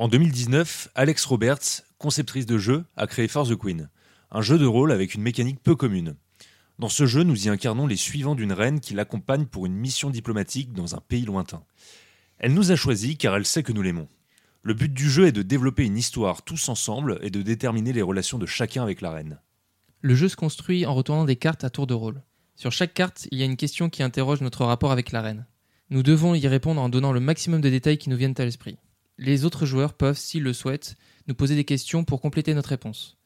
En 2019, Alex Roberts, conceptrice de jeu, a créé For the Queen, un jeu de rôle avec une mécanique peu commune. Dans ce jeu, nous y incarnons les suivants d'une reine qui l'accompagne pour une mission diplomatique dans un pays lointain. Elle nous a choisis car elle sait que nous l'aimons. Le but du jeu est de développer une histoire tous ensemble et de déterminer les relations de chacun avec la reine. Le jeu se construit en retournant des cartes à tour de rôle. Sur chaque carte, il y a une question qui interroge notre rapport avec la reine. Nous devons y répondre en donnant le maximum de détails qui nous viennent à l'esprit. Les autres joueurs peuvent, s'ils le souhaitent, nous poser des questions pour compléter notre réponse.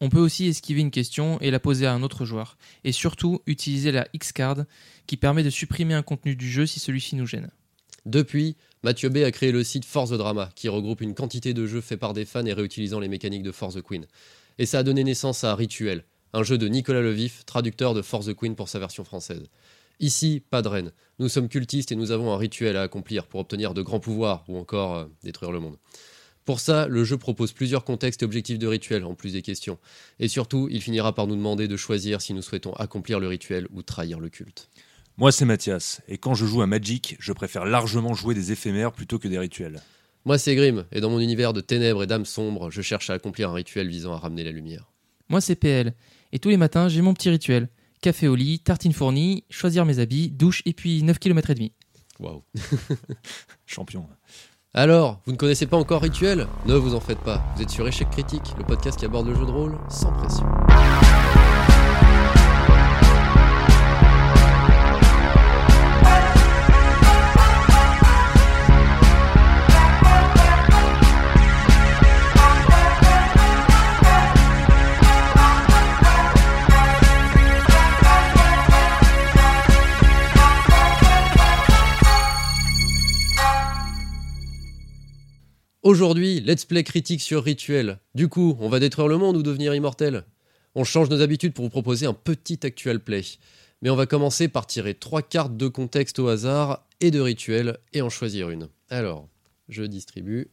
On peut aussi esquiver une question et la poser à un autre joueur, et surtout utiliser la X-Card qui permet de supprimer un contenu du jeu si celui-ci nous gêne. Depuis, Mathieu B a créé le site Force the Drama, qui regroupe une quantité de jeux faits par des fans et réutilisant les mécaniques de Force the Queen. Et ça a donné naissance à Rituel, un jeu de Nicolas Levif, traducteur de Force the Queen pour sa version française. Ici, pas de reine. Nous sommes cultistes et nous avons un rituel à accomplir pour obtenir de grands pouvoirs ou encore euh, détruire le monde. Pour ça, le jeu propose plusieurs contextes et objectifs de rituel, en plus des questions. Et surtout, il finira par nous demander de choisir si nous souhaitons accomplir le rituel ou trahir le culte. Moi, c'est Mathias, et quand je joue à Magic, je préfère largement jouer des éphémères plutôt que des rituels. Moi, c'est Grim, et dans mon univers de ténèbres et d'âmes sombres, je cherche à accomplir un rituel visant à ramener la lumière. Moi, c'est PL, et tous les matins, j'ai mon petit rituel. Café au lit, tartine fournie, choisir mes habits, douche et puis 9 km et demi. Waouh. Champion. Alors, vous ne connaissez pas encore Rituel? Ne vous en faites pas, vous êtes sur Échec Critique, le podcast qui aborde le jeu de rôle sans pression. Aujourd'hui, let's play critique sur Rituel. Du coup, on va détruire le monde ou devenir immortel? On change nos habitudes pour vous proposer un petit actual play. Mais on va commencer par tirer trois cartes de contexte au hasard et de rituel et en choisir une. Alors, je distribue.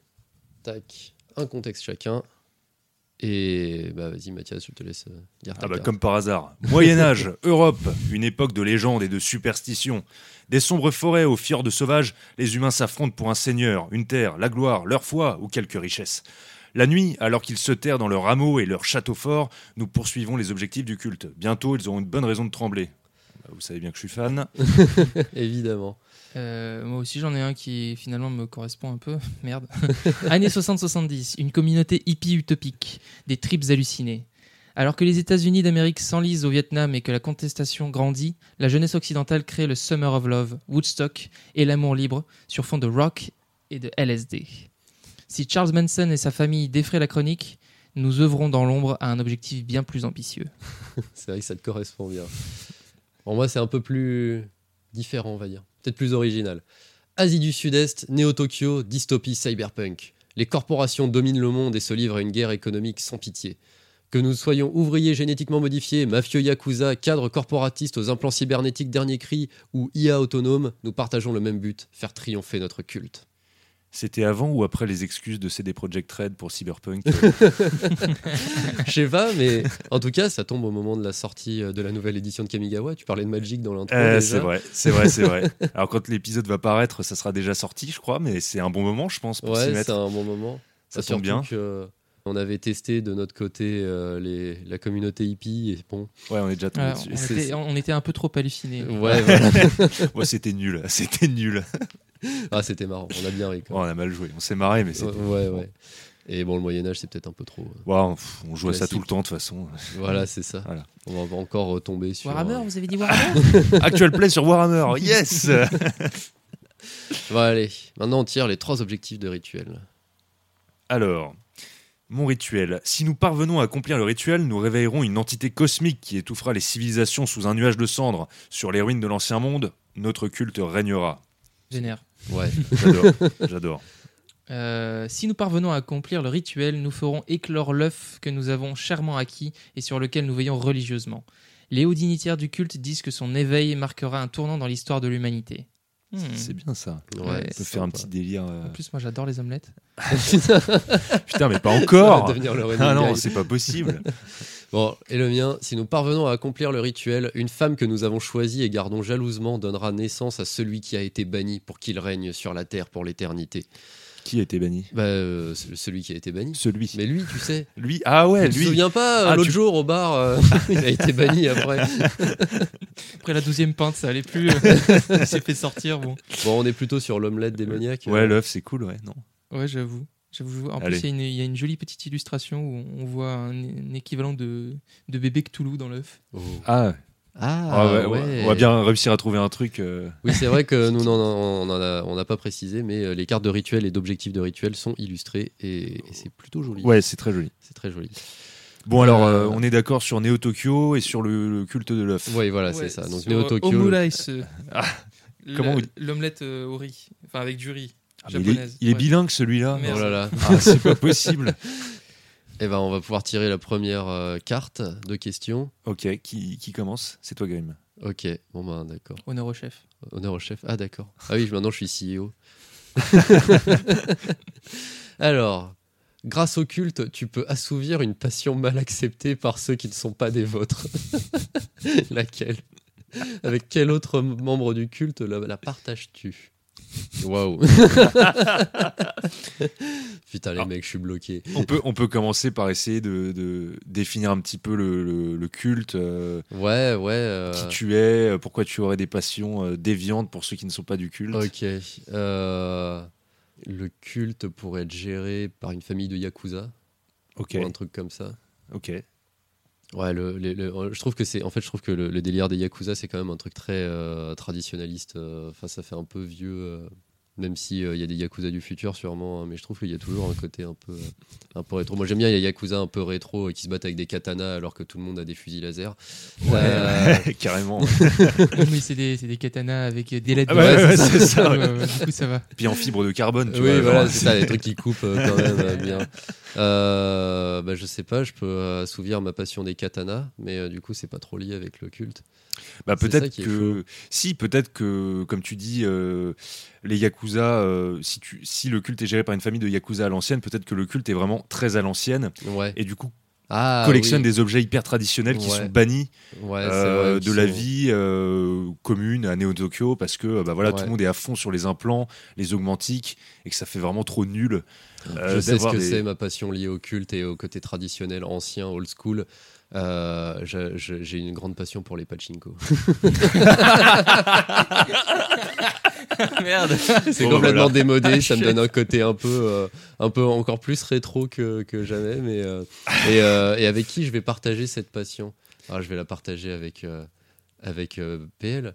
Tac, un contexte chacun. Et bah vas-y Mathias, je te laisse euh, dire ta Ah bah comme par hasard. Moyen Âge, Europe, une époque de légendes et de superstitions. Des sombres forêts aux fjords sauvages, les humains s'affrontent pour un seigneur, une terre, la gloire, leur foi ou quelques richesses. La nuit, alors qu'ils se terrent dans leurs hameaux et leurs châteaux forts, nous poursuivons les objectifs du culte. Bientôt, ils auront une bonne raison de trembler. Bah, Vous savez bien que je suis fan. Évidemment. Euh, moi aussi, j'en ai un qui finalement me correspond un peu. Merde. Années 60-70, une communauté hippie utopique, des tribes hallucinées. Alors que les États-Unis d'Amérique s'enlisent au Vietnam et que la contestation grandit, la jeunesse occidentale crée le Summer of Love, Woodstock et l'amour libre sur fond de rock et de LSD. Si Charles Manson et sa famille défraient la chronique, nous œuvrons dans l'ombre à un objectif bien plus ambitieux. C'est vrai que ça te correspond bien. Pour moi, c'est un peu plus différent, on va dire. Peut-être plus original. Asie du Sud-Est, Néo-Tokyo, dystopie cyberpunk. Les corporations dominent le monde et se livrent à une guerre économique sans pitié. Que nous soyons ouvriers génétiquement modifiés, mafieux yakuza, cadres corporatistes aux implants cybernétiques dernier cri ou IA autonome, nous partageons le même but, faire triompher notre culte. C'était avant ou après les excuses de CD Projekt Red pour Cyberpunk Je sais pas, mais en tout cas, ça tombe au moment de la sortie euh, de la nouvelle édition de Kamigawa. Tu parlais de Magic dans l'intro. Euh. C'est vrai, c'est vrai, c'est vrai. Alors quand l'épisode va paraître, ça sera déjà sorti, je crois, mais c'est un bon moment, je pense, pour s'y Ouais, c'est un bon moment. Ça Bah, tombe bien. que on avait testé de notre côté euh, les, la communauté hippie et bon. Ouais, on est déjà tombé on, dessus. Était, on était un peu trop hallucinés. Ouais, voilà. Ouais, c'était nul, c'était nul. ah, c'était marrant. On a bien ri. Quoi. on a mal joué, on s'est marré, mais c'était. ouais, ouais. Et bon, le Moyen Âge, c'est peut-être un peu trop. euh, Ouais, on, pff, on joue à ça tout le temps, de toute façon. Voilà, c'est ça. Voilà. On va encore retomber sur. Warhammer, euh, vous avez dit Warhammer Actual play sur Warhammer, yes Bon, allez. Maintenant, on tire les trois objectifs de rituel. Alors, mon rituel. Si nous parvenons à accomplir le rituel, nous réveillerons une entité cosmique qui étouffera les civilisations sous un nuage de cendres. Sur les ruines de l'ancien monde, notre culte régnera. Génère. Ouais. J'adore, j'adore. Euh, si nous parvenons à accomplir le rituel, nous ferons éclore l'œuf que nous avons chèrement acquis et sur lequel nous veillons religieusement. Les hauts dignitaires du culte disent que son éveil marquera un tournant dans l'histoire de l'humanité. Hmm. C'est bien ça. ouais On peut faire un petit délire. euh, En plus, moi j'adore les omelettes. Putain, mais pas encore devenir le running Ah non, c'est pas possible. Bon, et le mien, si nous parvenons à accomplir le rituel, une femme que nous avons choisie et gardons jalousement donnera naissance à celui qui a été banni pour qu'il règne sur la terre pour l'éternité. Qui a été banni Bah, euh, celui qui a été banni. Celui. Mais lui, tu sais. Lui Ah ouais, tu te lui. souviens pas, euh, Ah, l'autre tu- jour au bar, euh, il a été banni après. Après la douzième pinte, ça allait plus. euh, il s'est fait sortir. Bon. Bon, on est plutôt sur l'omelette démoniaque. Ouais, euh. l'œuf, c'est cool, ouais, non Ouais, j'avoue. En Allez. plus, il y, a une- il y a une jolie petite illustration où on voit un, un équivalent de, de bébé Cthulhu dans l'œuf. Oh. Ah, Ah, ah ouais, ouais. on va bien réussir à trouver un truc. euh, Oui, c'est vrai que nous, non, non, on n'a pas précisé, mais euh, les cartes de rituel et d'objectifs de rituel sont illustrées et, et c'est plutôt joli. Ouais, c'est très joli. C'est très joli. Bon, alors, Euh, on est d'accord sur Neo Tokyo et sur le, le culte de l'œuf. Oui, voilà, Ouais, c'est ça. Donc Neo Tokyo. Omurice, euh, Ah, comment L'omelette euh, au riz. Enfin, avec du riz. Ah, il est, japonaise. il est Ouais. bilingue celui-là. Merde. Oh là là. Ah, c'est pas possible. Eh ben, on va pouvoir tirer la première euh, carte de questions. Ok, qui, qui commence? C'est toi, Grim. Ok, bon ben d'accord. Honneur au chef. Honneur au chef. Ah d'accord. Ah oui, maintenant je suis CEO. Alors, grâce au culte, tu peux assouvir une passion mal acceptée par ceux qui ne sont pas des vôtres. Laquelle? Avec quel autre membre du culte la, la partages-tu? Waouh Putain les Ah. mecs, je suis bloqué. On peut, on peut commencer par essayer de, de définir un petit peu le, le- le culte, euh, Ouais, ouais. euh, qui tu es, euh, pourquoi tu aurais des passions euh, déviantes pour ceux qui ne sont pas du culte. Ok. euh, le culte pourrait être géré par une famille de Yakuza, Ok, ou un truc comme ça. ok. Ouais, le- je trouve que c'est, en fait, je trouve que le, le délire des yakuza, c'est quand même un truc très euh, traditionnaliste. euh, Enfin, ça fait un peu vieux, euh, même si euh, il y a des yakuza du futur sûrement, hein, mais je trouve qu'il y a toujours un côté un peu, euh, un peu rétro. Moi, j'aime bien les yakuza un peu rétro euh, qui se battent avec des katanas alors que tout le monde a des fusils laser. Ouais, Euh, ouais, carrément. Mais c'est des, c'est des katanas avec des lettres. Ah ouais, dedans. ouais, c'est ça, Ouais, ouais, Du coup, ça va. Puis en fibre de carbone, tu oui, vois. voilà, c'est ça, les trucs qui coupent euh, quand même bien. Euh, bah, je sais pas, je peux assouvir ma passion des katanas, mais euh, du coup, c'est pas trop lié avec le culte. Bah, ça peut-être que si peut-être que comme tu dis euh, les yakuza euh, si tu si le culte est géré par une famille de yakuza à l'ancienne peut-être que le culte est vraiment très à l'ancienne Ouais. et du coup Ah, collectionne oui. des objets hyper traditionnels qui Ouais. sont bannis Ouais, euh, vrai, de la vie euh, commune à Neo Tokyo parce que bah voilà tout le monde est à fond sur les implants les augmentiques et que ça fait vraiment trop nul euh, je sais ce que des- c'est ma passion liée au culte et au côté traditionnel, ancien, old school. J'ai une grande passion pour les pachinko. Merde. C'est Bon, complètement voilà. démodé, ça me donne un côté un peu, euh, un peu encore plus rétro que, que jamais. Mais, euh, et, euh, et avec qui je vais partager cette passion? Ah, Je vais la partager avec, euh, avec euh, PL.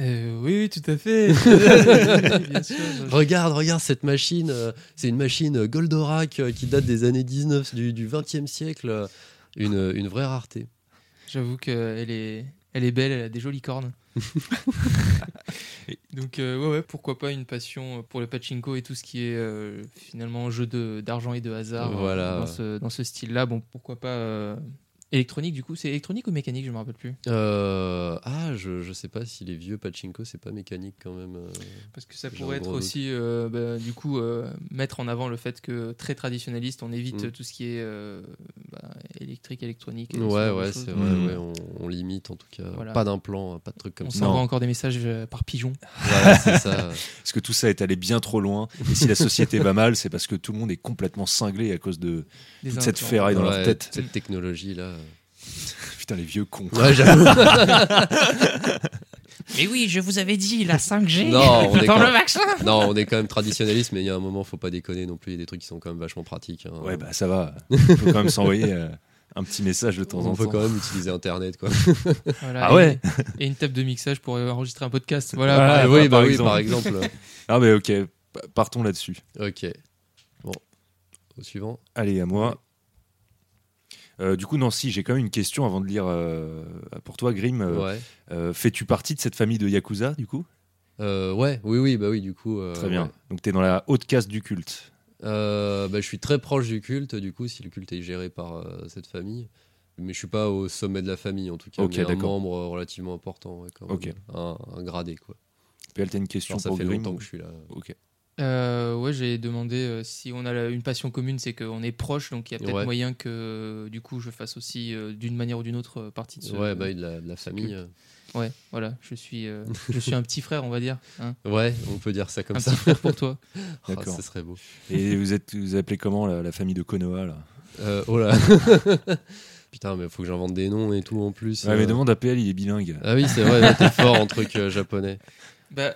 Euh, oui, oui, tout à fait. Bien sûr. Regarde, regarde cette machine. euh, c'est une machine Goldorak euh, qui date des années 19 du, du 20e siècle. euh, Une, une vraie rareté. J'avoue qu'elle est, elle est belle, elle a des jolies cornes. Donc, euh, ouais, ouais, pourquoi pas une passion pour le pachinko et tout ce qui est euh, finalement jeu de- d'argent et de hasard euh, Voilà. dans ce, dans ce style-là. Bon, pourquoi pas euh, électronique du coup C'est électronique ou mécanique Je me rappelle plus. Euh, ah, je, je sais pas si les vieux pachinko, c'est pas mécanique quand même. euh. Parce que ça J'ai pourrait un être gros aussi, euh, bah, du coup, euh, mettre en avant le fait que très traditionnaliste, on évite Mm. tout ce qui est euh, bah, électrique, électronique. et ce Ouais, genre de ouais, choses. c'est vrai. Mm. ouais, on, on limite en tout cas. Voilà. Pas d'implant, pas de trucs comme On ça. s'envoie encore des messages euh, par pigeon. Voilà, c'est ça. parce que tout ça est allé bien trop loin et si la société va mal c'est parce que tout le monde est complètement cinglé à cause de Des toute cette implants. ferraille dans leur Ouais, tête Cette technologie là. putain les vieux cons Ouais, j'avoue. Mais oui, je vous avais dit, la 5G Non, on est quand- vaccin non, on est quand même traditionnaliste, mais il y a un moment, faut pas déconner non plus. Il y a des trucs qui sont quand même vachement pratiques. hein. ouais bah ça va on peut quand même s'envoyer euh, un petit message de temps on en peut temps quand même utiliser Internet, quoi. Voilà, Ah et- ouais Et une table de mixage pour enregistrer un podcast. Voilà. Voilà. par- Ah, oui, par bah oui, exemple. par exemple. ah mais ok pa- partons là-dessus ok. Bon, au suivant. allez à moi Euh, du coup, Nancy, j'ai quand même une question avant de lire euh, pour toi, Grim. Euh, ouais. Fais-tu partie de cette famille de Yakuza, du coup? Ouais, oui, oui, bah oui, du coup. Très bien. ouais. Donc, tu es dans la haute caste du culte. Bah, je suis très proche du culte, du coup, si le culte est géré par cette famille. Mais je suis pas au sommet de la famille, en tout cas. Ok, mais un membre relativement important, ouais, quand même. Un, un gradé, quoi. PL, t'as une question Alors, ça pour fait Grim longtemps que je suis là. Ok. Euh, ouais, j'ai demandé euh, si on a la- une passion commune, c'est qu'on est proche, donc il y a peut-être Ouais. moyen que du coup je fasse aussi euh, d'une manière ou d'une autre euh, partie de ce. Ouais, bah, de la, de la famille. euh. Ouais, voilà, je suis, euh, je suis un petit frère, on va dire. hein. Ouais, on peut dire ça comme un ça. petit frère pour toi. Ah, D'accord. ce serait beau. Et vous êtes vous appelez comment la, la famille de Konoha là? Euh, oh là. Putain, mais faut que j'invente des noms et tout en plus. Ouais, mais euh. demande à PL, il est bilingue. Ah oui, c'est vrai, t'es fort en truc euh, japonais. Bah,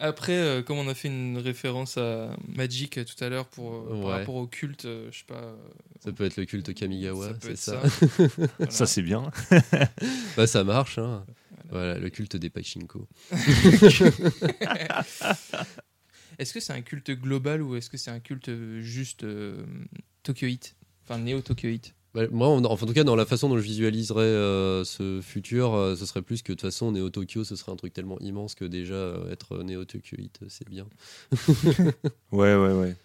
après, euh, comme on a fait une référence à Magic euh, tout à l'heure pour, euh, par rapport au culte, euh, je sais pas. euh, Ça peut être le culte ça Kamigawa, peut c'est être ça. Voilà. Ça c'est bien. Bah, ça marche, hein. Voilà, le culte des Pachinko. Est-ce que c'est un culte global ou est-ce que c'est un culte juste euh, Tokyoite Enfin, néo-Tokyoite Bah, moi, en, en tout cas, dans la façon dont je visualiserais euh, ce futur, euh, ce serait plus que de toute façon, Néo Tokyo, ce serait un truc tellement immense que déjà euh, être Néo Tokyoite, c'est bien. Ouais ouais ouais.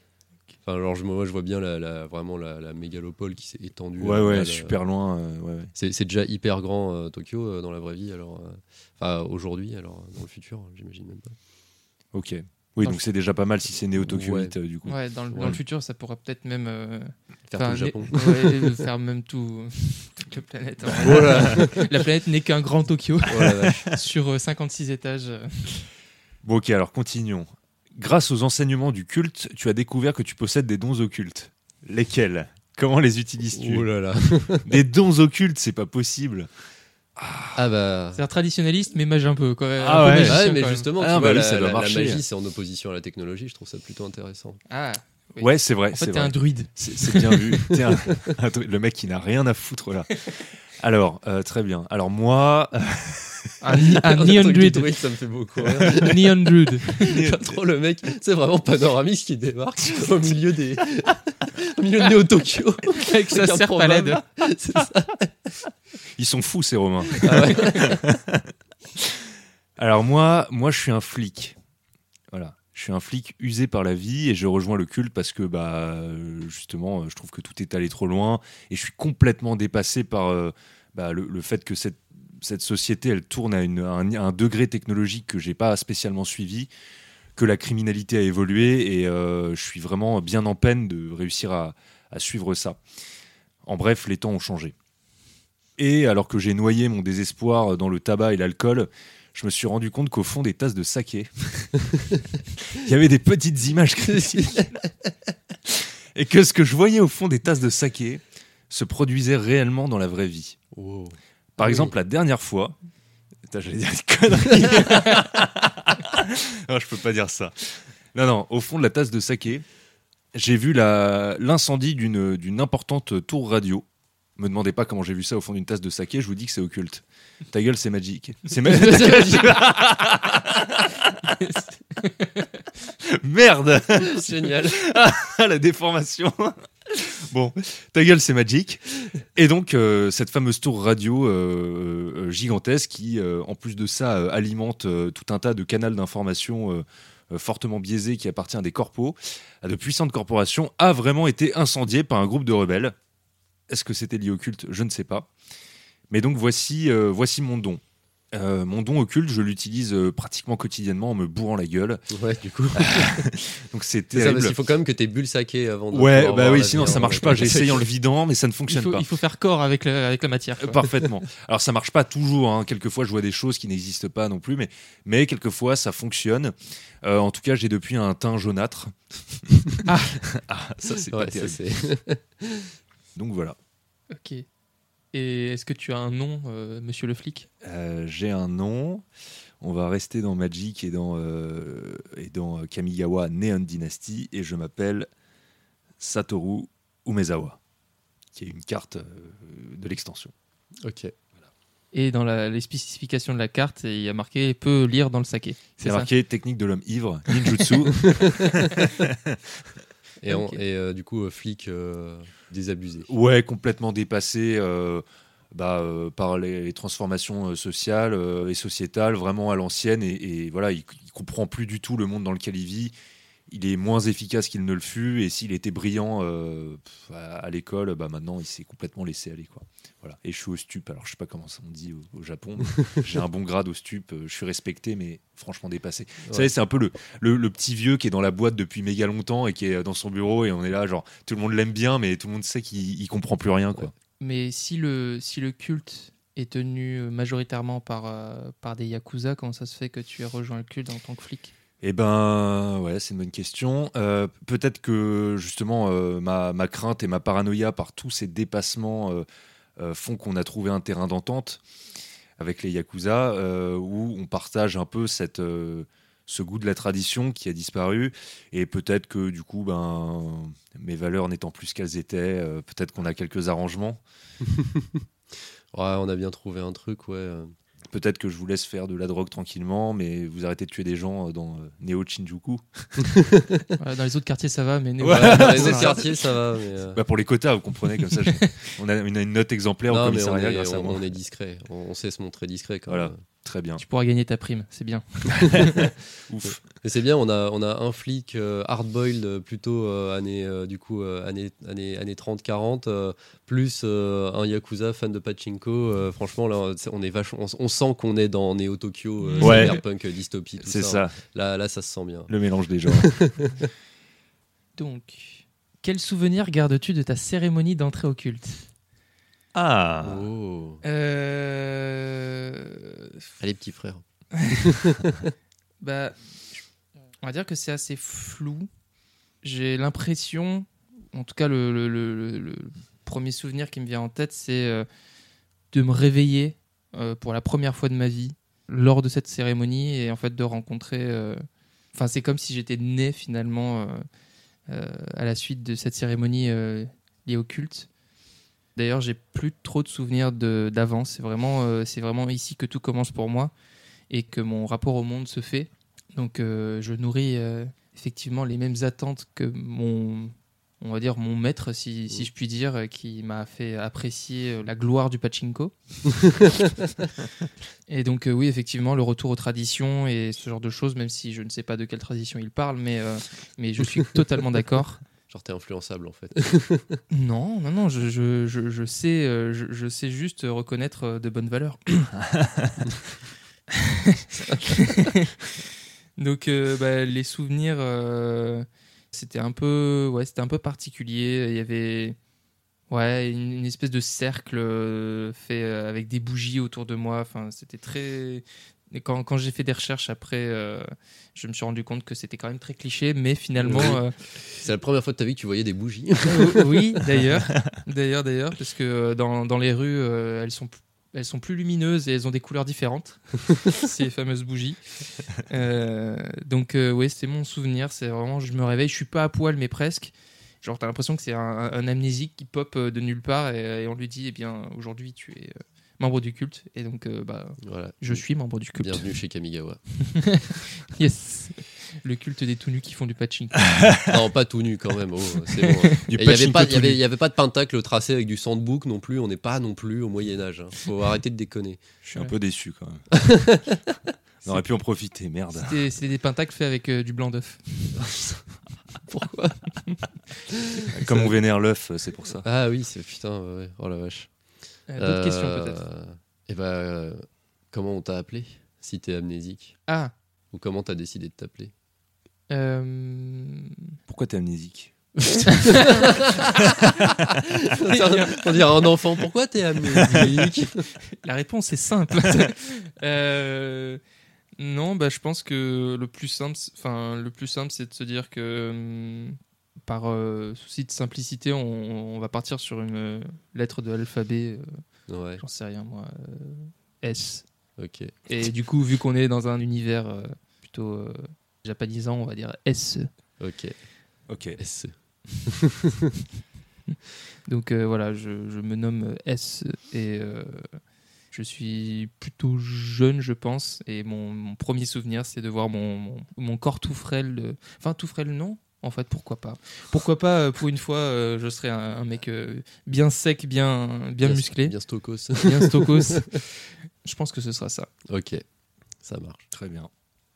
Enfin, genre, je, moi, je vois bien la, la- vraiment la, la mégalopole qui s'est étendue. Ouais euh, ouais, super loin. euh, ouais, ouais. C'est déjà hyper grand euh, Tokyo euh, dans la vraie vie, alors. euh, Enfin, aujourd'hui, alors euh, dans le futur, j'imagine même pas. Ok. Oui, Dans donc c'est déjà pas mal si c'est Néo Tokyo Ouais. 8 euh, du coup. Ouais, dans le, dans le futur, ça pourra peut-être même. euh, Faire tout le Japon. né- ouais, faire même tout, toute la planète. Voilà. La planète n'est qu'un grand Tokyo sur euh, 56 étages. euh. Bon ok, alors continuons. Grâce aux enseignements du culte, tu as découvert que tu possèdes des dons occultes. Lesquels? Comment les utilises-tu? Oh là là. Des dons occultes, c'est pas possible. Ah bah. C'est un traditionnaliste, mais mage un peu. Quoi. Un Ah peu ouais. magicien, Ouais, mais quand justement, Ah, tu bah vois, oui, la, ça doit la- la marcher. magie, c'est en opposition à la technologie. Je trouve ça plutôt intéressant. Ah, Oui. Ouais, c'est vrai. en fait, c'est t'es un druide. C'est bien vu. T'es un- un truc- le mec qui n'a rien à foutre là. Alors, euh, très bien. Alors moi, Un, neon druide, ça me fait beaucoup rire. Neon. Pas trop le mec, c'est vraiment Panoramis qui débarque au milieu des. au milieu de Néo Tokyo. Avec sa serpe à. C'est ça. ils sont fous ces Romains. Ah ouais. Alors moi, moi je suis un flic. Voilà. Je suis un flic usé par la vie et je rejoins le culte parce que bah justement je trouve que tout est allé trop loin et je suis complètement dépassé par euh, bah, le, le fait que cette, cette société elle tourne à, un, degré technologique que j'ai pas spécialement suivi, que la criminalité a évolué et euh, je suis vraiment bien en peine de réussir à, à suivre ça. En bref, les temps ont changé. Et alors que j'ai noyé mon désespoir dans le tabac et l'alcool, je me suis rendu compte qu'au fond des tasses de saké, il y avait des petites images critiques. et que ce que je voyais au fond des tasses de saké se produisait réellement dans la vraie vie. Wow. Par Oui. exemple, la dernière fois. Putain, j'allais dire une connerie. non, je peux pas dire ça. Non, non, au fond de la tasse de saké, j'ai vu l'incendie d'une d'une importante tour radio. Me demandez pas comment j'ai vu ça au fond d'une tasse de saké, je vous dis que c'est occulte. Ta gueule, c'est magique. C'est ma- Merde Génial. Ah, la déformation. bon, ta gueule, c'est Magic. Et donc, euh, cette fameuse tour radio euh, euh, gigantesque qui, en plus de ça, alimente tout un tas de canaux d'information fortement biaisés qui appartient à des corpos, à de puissantes corporations, a vraiment été incendiée par un groupe de rebelles. Est-ce que c'était lié au culte? Je ne sais pas. Mais donc, voici mon don. Euh, mon don occulte, je l'utilise euh, pratiquement quotidiennement en me bourrant la gueule. Ouais, du coup. Donc c'est C'est ça, terrible. parce qu'il faut quand même que t'aies bu le saké avant de. Ouais, bah oui, sinon ça marche pas. J'ai essayé en le vidant, mais ça ne Il fonctionne faut, pas. il faut faire corps avec, le- avec la matière. quoi. Parfaitement. Alors ça marche pas toujours. Hein. Quelquefois, je vois des choses qui n'existent pas non plus, mais mais quelquefois ça fonctionne. Euh, en tout cas, j'ai depuis un teint jaunâtre. Ah. Ah, ça c'est pas Ouais, ça terrible. c'est. Donc voilà. Ok. Et est-ce que tu as un nom, euh, monsieur le flic? Euh, j'ai un nom. On va rester dans Magic et dans euh, et dans Kamigawa Neon Dynasty et je m'appelle Satoru Umezawa, qui est une carte euh, de l'extension. Ok. Et dans la- les spécifications de la carte, il y a marqué peut lire dans le saké. C'est marqué technique de l'homme ivre, ninjutsu. Et, on- Ok. et euh, du coup, euh, flic euh, désabusé. Ouais, complètement dépassé euh, bah, euh, par les, les transformations euh, sociales euh, et sociétales, vraiment à l'ancienne. Et, et voilà, il, il comprend plus du tout le monde dans lequel il vit. Il est moins efficace qu'il ne le fut. Et s'il était brillant euh, à, à l'école, bah maintenant il s'est complètement laissé aller. Quoi. Voilà. Et je suis au stup. Alors je sais pas comment ça on dit au, au Japon. J'ai un bon grade au stup. euh, Je suis respecté, mais franchement dépassé. Vous savez, c'est un peu le, le, le petit vieux qui est dans la boîte depuis méga longtemps et qui est dans son bureau et on est là, genre tout le monde l'aime bien, mais tout le monde sait qu'il il comprend plus rien. Quoi. Mais si le, si le culte est tenu euh, majoritairement par, euh, par des yakuza, comment ça se fait que tu as rejoint le culte en tant que flic? Eh ben, ouais, c'est une bonne question. Euh, Peut-être que justement euh, ma, crainte et ma paranoïa par tous ces dépassements euh, font qu'on a trouvé un terrain d'entente avec les yakuza où on partage un peu cette, ce goût de la tradition qui a disparu et peut-être que du coup, ben, mes valeurs n'étant plus qu'elles étaient, peut-être qu'on a quelques arrangements. Ouais, on a bien trouvé un truc, ouais. Peut-être que je vous laisse faire de la drogue tranquillement, mais vous arrêtez de tuer des gens euh, dans euh, Neo Shinjuku. Dans les autres quartiers, ça va, mais Néo- Ouais, Ouais, dans les on autres quartiers, ça va, mais. euh, Bah pour les quotas, vous comprenez, comme ça, je- on, a, une note exemplaire au mais on commissariat est, grâce à on, moi. on est discret. On, on sait se montrer discret quand Voilà. même. Très bien. Tu pourras gagner ta prime, c'est bien. Ouf. Et c'est bien, on a, on a un flic euh, hard-boiled euh, plutôt euh, année, euh, du coup, euh, année, année, année 30-40, euh, plus euh, un Yakuza fan de Pachinko. euh, franchement, là, on, est vachement, on, sent qu'on est dans Neo Tokyo, euh, Ouais. cyberpunk, dystopie, tout C'est ça. ça, Là, là, ça se sent bien. le mélange des genres. Donc, quel souvenir gardes-tu de ta cérémonie d'entrée au culte? Ah Oh. Euh, Allez, petit frère. Bah, on va dire que c'est assez flou. J'ai l'impression, en tout cas, le, le- le- le- le premier souvenir qui me vient en tête, c'est euh, de me réveiller euh, pour la première fois de ma vie lors de cette cérémonie et en fait de rencontrer. euh, Enfin, c'est comme si j'étais né finalement à la suite de cette cérémonie liée au culte. D'ailleurs, j'ai plus trop de souvenirs de- d'avant. C'est vraiment, euh, c'est vraiment ici que tout commence pour moi et que mon rapport au monde se fait. Donc euh, je nourris euh, effectivement les mêmes attentes que mon, on va dire mon maître, si, si je puis dire, qui m'a fait apprécier la gloire du pachinko. et donc euh, oui, effectivement, le retour aux traditions et ce genre de choses, même si je ne sais pas de quelle tradition il parle, mais, euh, mais je suis totalement d'accord. Genre, t'es influençable en fait. Non, non, non, je, je, je, je sais, euh, je, je sais juste reconnaître euh, de bonnes valeurs. Donc, euh, bah, les souvenirs, euh, c'était un peu, ouais, c'était un peu particulier. Il y avait, ouais, une, une espèce de cercle euh, fait avec des bougies autour de moi. Enfin, c'était très. Et quand, quand j'ai fait des recherches après, euh, je me suis rendu compte que c'était quand même très cliché, mais finalement. Oui. euh, C'est la première fois de ta vie que tu voyais des bougies. oui, d'ailleurs, d'ailleurs, d'ailleurs, parce que euh, dans, dans les rues, euh, elles sont elles sont plus lumineuses et elles ont des couleurs différentes. ces fameuses bougies. Donc oui, c'est mon souvenir. C'est vraiment, je me réveille, je suis pas à poil, mais presque. Genre, t'as l'impression que c'est un, un amnésique qui pop de nulle part et, et on lui dit, eh bien, aujourd'hui, tu es membre du culte. Et donc, euh, bah, voilà. je suis membre du culte. Bienvenue chez Kamigawa. Yes. Le culte des tout nus qui font du patching. non, pas tout nu quand même. oh, c'est bon. Il n'y avait, pas- il y tout avait, nu. il y avait pas de pentacle tracé avec du sandbook non plus. On n'est pas non plus au Moyen-Âge. hein. Faut arrêter de déconner. Je suis un peu déçu quand même. On aurait pu en profiter, merde. C'était des pentacles faits avec euh, du blanc d'œuf. Pourquoi? Comme on vénère l'œuf, c'est pour ça. Ah oui, c'est putain. ouais. Oh la vache. Euh, D'autres questions peut-être Et bah, euh, comment on t'a appelé si t'es amnésique Ah, Ou comment t'as décidé de t'appeler euh, Pourquoi t'es amnésique On dirait un enfant. Pourquoi t'es amnésique la réponse est simple. Euh, non, bah, je pense que le plus simple, c'est- enfin, le plus simple, c'est de se dire que hum, par euh, souci de simplicité, on, on va partir sur une euh, lettre de l'alphabet. euh, Ouais, J'en sais rien moi. euh, S. ok. Et du coup, vu qu'on est dans un univers euh, plutôt euh, japonisant, on va dire S. Ok. Ok. S. Donc euh, voilà, je, je me nomme S et euh, je suis plutôt jeune, je pense. Et mon, mon premier souvenir, c'est de voir mon, mon, mon corps tout frêle. Enfin, tout frêle, non En fait, pourquoi pas Pourquoi pas, euh, pour une fois, euh, je serais un, un mec euh, bien sec, bien, bien musclé, Bien stokos. bien stokos. je pense que ce sera ça. ok. Ça marche. Très bien.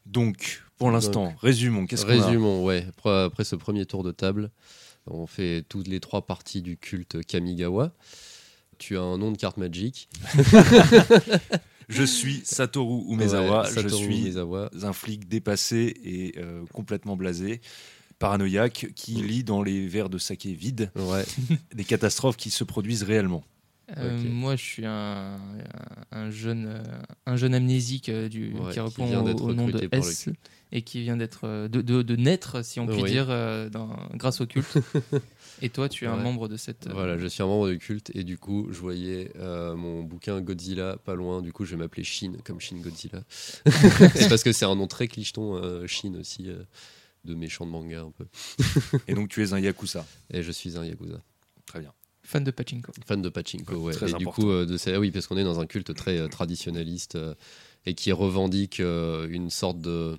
Donc, pour l'instant, résumons. Qu'est-ce qu'on a Résumons, ouais. Après, après ce premier tour de table, on fait toutes les trois parties du culte Kamigawa. Tu as un nom de carte Magic. Je suis Satoru Umezawa. Ouais, je Satoru suis Umezawa. un flic dépassé et euh, complètement blasé, paranoïaque, qui lit dans les verres de saké vides Ouais. des catastrophes qui se produisent réellement. Euh. Moi, je suis un, un jeune, euh, un jeune amnésique euh, du, Ouais, qui qui répond vient au, nom de S et qui vient d'être de, de, de naître, si on peut Oui. dire, dans- grâce au culte. et toi, tu es un membre de cette. Voilà, je suis un membre du culte et du coup, je voyais euh, mon bouquin Godzilla pas loin. Du coup, je vais m'appeler Shin, comme Shin Godzilla. c'est parce que c'est un nom très clicheton, euh, Shin aussi, euh, de méchant de manga un peu. Et donc, tu es un Yakuza. Et je suis un Yakuza. Très bien. Fan de Pachinko. Fan de Pachinko, ouais. Très et du coup, euh, de ça, ah oui, parce qu'on est dans un culte très euh, traditionnaliste euh, et qui revendique euh, une sorte de.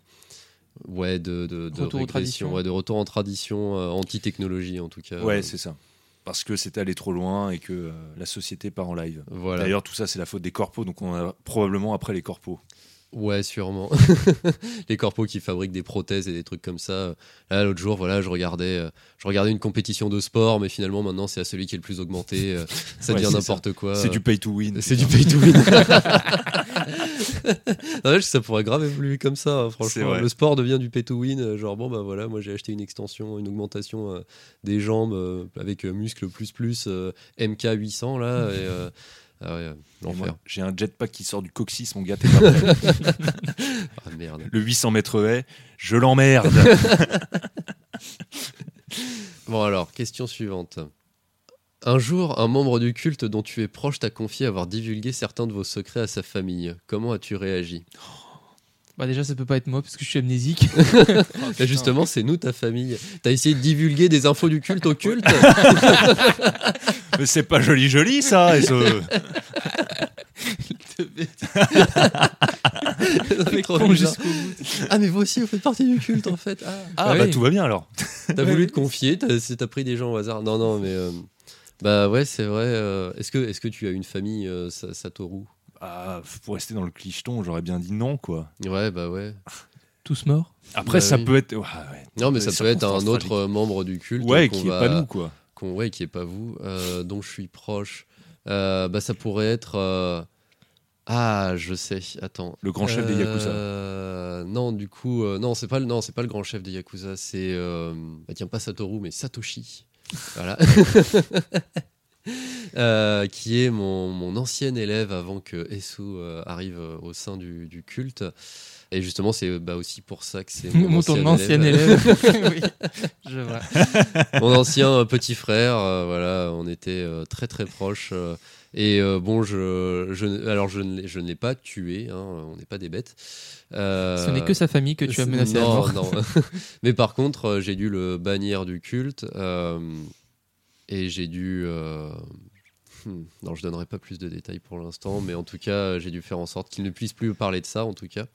Ouais, de, de, de Retour traditions. ouais, de retour en tradition, euh, anti-technologie en tout cas. Ouais, c'est ça. Parce que c'est allé trop loin et que euh, la société part en live. Voilà. D'ailleurs, tout ça, c'est la faute des corpos, donc on a probablement après les corpos. Ouais, sûrement. les corpos qui fabriquent des prothèses et des trucs comme ça. Là, l'autre jour, voilà, je regardais, euh, je regardais une compétition de sport, mais finalement, maintenant, c'est à celui qui est le plus augmenté. euh, ça devient n'importe quoi. C'est du pay to win. C'est du pay to win. Non, ça pourrait grave évoluer comme ça, hein, franchement. Le sport devient du pay to win. euh, Genre, bon, bah voilà, moi j'ai acheté une extension, une augmentation euh, des jambes euh, avec euh, muscle plus plus euh, MK 800 là. Et, ah ouais, l'enfer. J'ai un jetpack qui sort du coccyx, mon gars, t'es pas prêt. Ah merde. Le 800 mètres haies, je l'emmerde. Bon alors, question suivante. Un jour, un membre du culte dont tu es proche t'a confié avoir divulgué certains de vos secrets à sa famille. Comment as-tu réagi? Bah déjà, ça peut pas être moi parce que je suis amnésique. Bah, Justement, c'est nous ta famille. T'as essayé de divulguer des infos du culte au culte Mais c'est pas joli, joli, ça. et ce-. Ah mais vous aussi vous faites partie du culte en fait. Ah, Ah, Ouais. bah tout va bien alors. t'as Ouais, voulu te confier, t'as pris des gens au hasard. Non non mais euh, bah ouais c'est vrai. euh, est-ce que est-ce que tu as une famille euh, Sa- Satoru? Ah, pour rester dans le clicheton, j'aurais bien dit non, quoi. Ouais bah ouais. Tous morts. Après, Bah ça oui. peut être. ouais, ouais. Non mais ça peut être un autre membre du culte. Ouais, qui est va- pas nous, quoi. ouais, qui est pas vous, euh, dont je suis proche. Euh, bah ça pourrait être. euh, Ah, je sais. Attends. Le grand chef des Yakuza. Non, du coup, euh, non, c'est pas le, non, c'est pas le grand chef des Yakuza. C'est, euh, bah, tiens, pas Satoru, mais Satoshi. Voilà. Euh, qui est mon, mon ancien élève avant que Esu euh, arrive au sein du, du culte. Et justement, c'est bah, aussi pour ça que c'est mon, ancien ancien élève. élève. oui, je vois. mon ancien euh, petit frère, euh, voilà, on était euh, très très proches. euh, et bon, je, je, alors je ne l'ai- pas tué, hein, on n'est pas des bêtes. Ce n'est que sa famille que tu as menacé à non, mort. non. Mais par contre, j'ai dû le bannir du culte et j'ai dû. euh, hmm, non, je donnerai pas plus de détails pour l'instant, mais en tout cas, j'ai dû faire en sorte qu'il ne puisse plus parler de ça, en tout cas.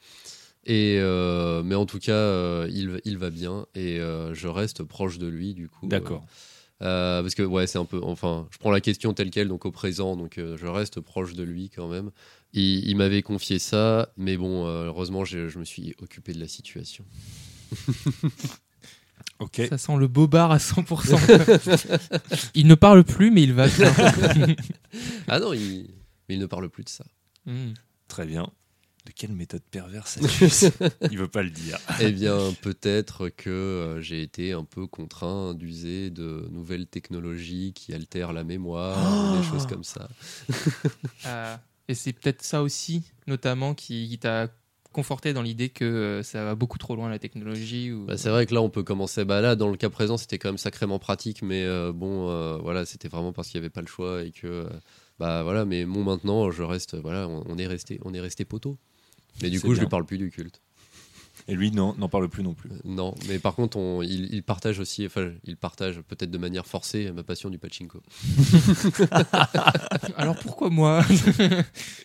Et euh, mais en tout cas, euh, il, il va bien et euh, je reste proche de lui du coup. D'accord. Parce que ouais, c'est un peu. Enfin, je prends la question telle quelle, donc au présent, donc je reste proche de lui quand même. Il, il m'avait confié ça, mais bon, heureusement, je me suis occupé de la situation. Ok. Ça sent le bobard à 100%. il ne parle plus, mais il va bien. Ah non, il, ne parle plus de ça. Hmm. Très bien. De quelle méthode perverse Il veut pas le dire. eh bien, peut-être que euh, j'ai été un peu contraint d'user de nouvelles technologies qui altèrent la mémoire, des choses comme ça. Euh, et c'est peut-être ça aussi, notamment, qui, qui t'a conforté dans l'idée que euh, ça va beaucoup trop loin la technologie. Ou... Bah, c'est vrai que là, on peut commencer. Bah, là, dans le cas présent, c'était quand même sacrément pratique, mais euh, bon, euh, voilà, c'était vraiment parce qu'il n'y avait pas le choix et que. euh, bah voilà, mais bon, maintenant, je reste. Voilà, on, on est resté, on est resté poteau. Mais du coup, je bien. lui parle plus du culte. Et lui, non, n'en parle plus non plus. Euh, Non, mais par contre, on, il, il partage aussi, enfin, il partage peut-être de manière forcée ma passion du pachinko. Alors pourquoi moi?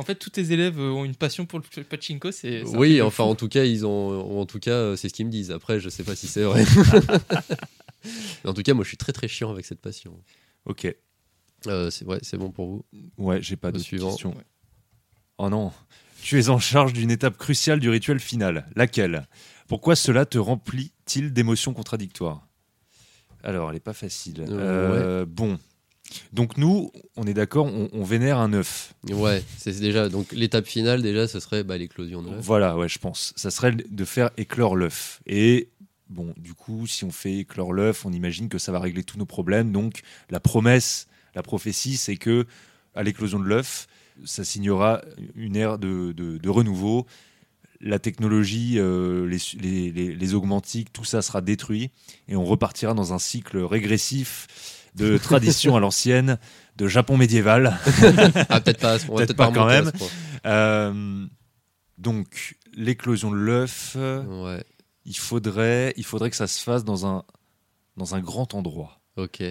En fait, tous tes élèves ont une passion pour le pachinko. C'est Oui, enfin, fou. en tout cas, ils ont, en tout cas, euh, c'est ce qu'ils me disent. Après, je sais pas si c'est vrai. mais en tout cas, moi, je suis très très chiant avec cette passion. Ok. Euh, c'est ouais, c'est bon pour vous? Ouais, j'ai pas de. Ouais. Oh non. Tu es en charge d'une étape cruciale du rituel final. Laquelle? Pourquoi cela te remplit-il d'émotions contradictoires? Alors, elle n'est pas facile. Euh, Euh, Bon. Donc nous, on est d'accord, on, on vénère un œuf. Ouais, c'est déjà. Donc l'étape finale, déjà, ce serait bah, l'éclosion de l'œuf. Voilà, ouais, je pense. Ça serait de faire éclore l'œuf. Et bon, du coup, si on fait éclore l'œuf, on imagine que ça va régler tous nos problèmes. Donc la promesse, la prophétie, c'est que à l'éclosion de l'œuf, ça signera une ère de, de- de renouveau. La technologie, euh, les, les, les- les augmentiques, tout ça sera détruit et on repartira dans un cycle régressif de tradition à l'ancienne, de Japon médiéval. Ah, peut-être pas, Peut-être peut-être pas pas quand même. Euh, donc, l'éclosion de l'œuf, Ouais, il faudrait, il faudrait que ça se fasse dans un, dans un grand endroit. ok.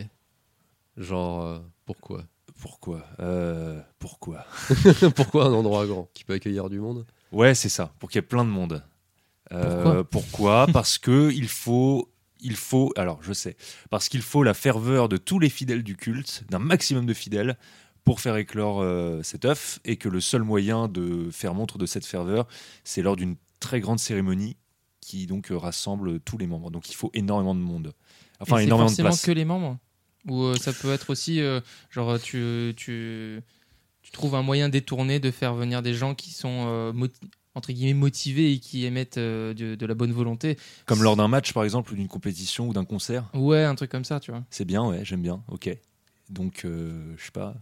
Genre, euh, pourquoi? Pourquoi? Euh, Pourquoi? Pourquoi un endroit grand? Qui peut accueillir du monde? Ouais, c'est ça, pour qu'il y ait plein de monde. Euh, pourquoi? Parce que il faut, il faut. Alors, je sais, parce qu'il faut la ferveur de tous les fidèles du culte, d'un maximum de fidèles, pour faire éclore euh, cet œuf, et que le seul moyen de faire montre de cette ferveur, c'est lors d'une très grande cérémonie qui donc euh, rassemble tous les membres. Donc, il faut énormément de monde. Enfin, Et énormément de forcément place. que les membres Ou euh, ça peut être aussi, genre, tu, tu, tu trouves un moyen détourné de faire venir des gens qui sont, entre guillemets, motivés et qui émettent euh, de, de la bonne volonté. Comme lors d'un match, par exemple, ou d'une compétition ou d'un concert. Ouais, un truc comme ça, tu vois. C'est bien, ouais, j'aime bien. Ok. Donc, euh, je sais pas.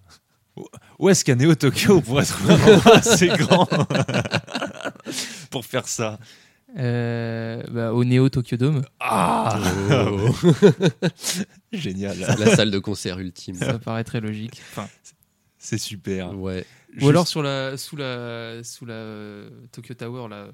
Où- est-ce qu'à Neo Tokyo pourrait être un endroit assez grand pour faire ça? Euh, bah, au Neo Tokyo Dome, Ah Oh. Génial. La salle de concert ultime. ça paraît très logique. Enfin, C'est super. Ouais. Ou alors sur la, sous la, sous la euh, Tokyo Tower, là, euh,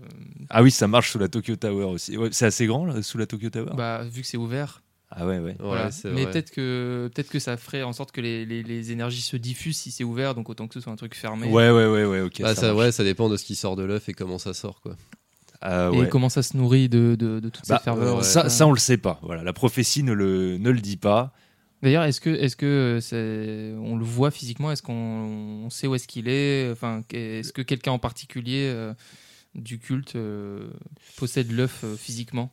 Ah oui, ça marche sous la Tokyo Tower aussi. Ouais, c'est assez grand, là, sous la Tokyo Tower? Bah, vu que c'est ouvert. Ah ouais, ouais. Ouais, voilà. Mais peut-être que, peut que ça ferait en sorte que les, les, les énergies se diffusent si c'est ouvert, donc autant que ce soit un truc fermé. Ouais, ouais, ouais, ouais, ok. Bah, ça ça, ouais, ça dépend de ce qui sort de l'œuf et comment ça sort, quoi. Ah Et ouais. comment ça se nourrit de, de, de toute Bah, cette ferveur. ouais. ça, euh, ça, on le sait pas. Voilà, la prophétie ne le, ne le dit pas. D'ailleurs, est-ce que, est-ce que euh, c'est- on le voit physiquement Est-ce qu'on on sait où est-ce qu'il est Enfin, est-ce que quelqu'un en particulier euh, du culte euh, possède l'œuf euh, physiquement?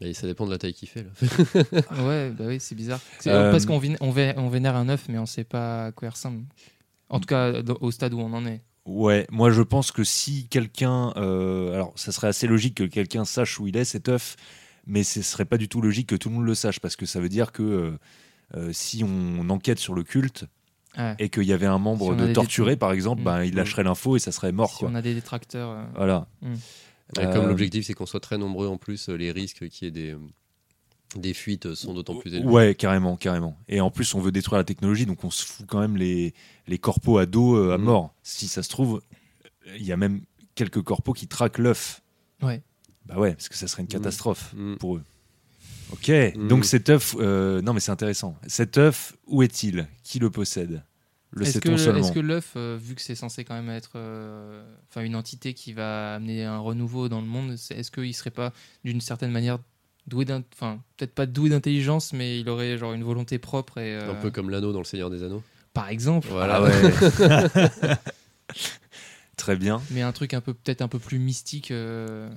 Et ça dépend de la taille qu'il fait, là. Ouais, bah oui, c'est bizarre. C'est- Euh, Parce qu'on vén- on vé- on vénère un œuf, mais on sait pas à quoi il ressemble. En tout cas, au stade où on en est. Ouais, moi je pense que si quelqu'un, euh, alors ça serait assez logique que quelqu'un sache où il est cet œuf, mais ce serait pas du tout logique que tout le monde le sache parce que ça veut dire que si on enquête sur le culte Ouais. et qu'il y avait un membre Si de torturé par exemple, Mm. ben, il lâcherait l'info et ça serait mort Si quoi. on a des détracteurs. euh, Voilà. Ouais, Comme Euh, l'objectif, c'est qu'on soit très nombreux en plus, euh, les risques qu'il y ait des, euh, des fuites sont d'autant plus élevés. Ouais, carrément, carrément. Et en plus, on veut détruire la technologie, donc on se fout quand même les, les corpos à dos euh, à Mm. mort. Si ça se trouve, il y a même quelques corpos qui traquent l'œuf. Ouais. Bah ouais, parce que ça serait une Mm. catastrophe Mm. pour eux. Ok, Mm. donc cet œuf, euh, non mais c'est intéressant. Cet œuf, où est-il? Qui le possède? Le Est-ce que, sait-on seulement? est-ce que l'œuf, euh, vu que c'est censé quand même être euh, enfin une entité qui va amener un renouveau dans le monde, est-ce qu'il serait pas d'une certaine manière doué d'in- enfin peut-être pas doué d'intelligence, mais il aurait genre une volonté propre et euh, Un peu comme l'anneau dans Le Seigneur des Anneaux. par exemple, Voilà. Ah ouais. Très bien. mais un truc un peu peut-être un peu plus mystique. euh,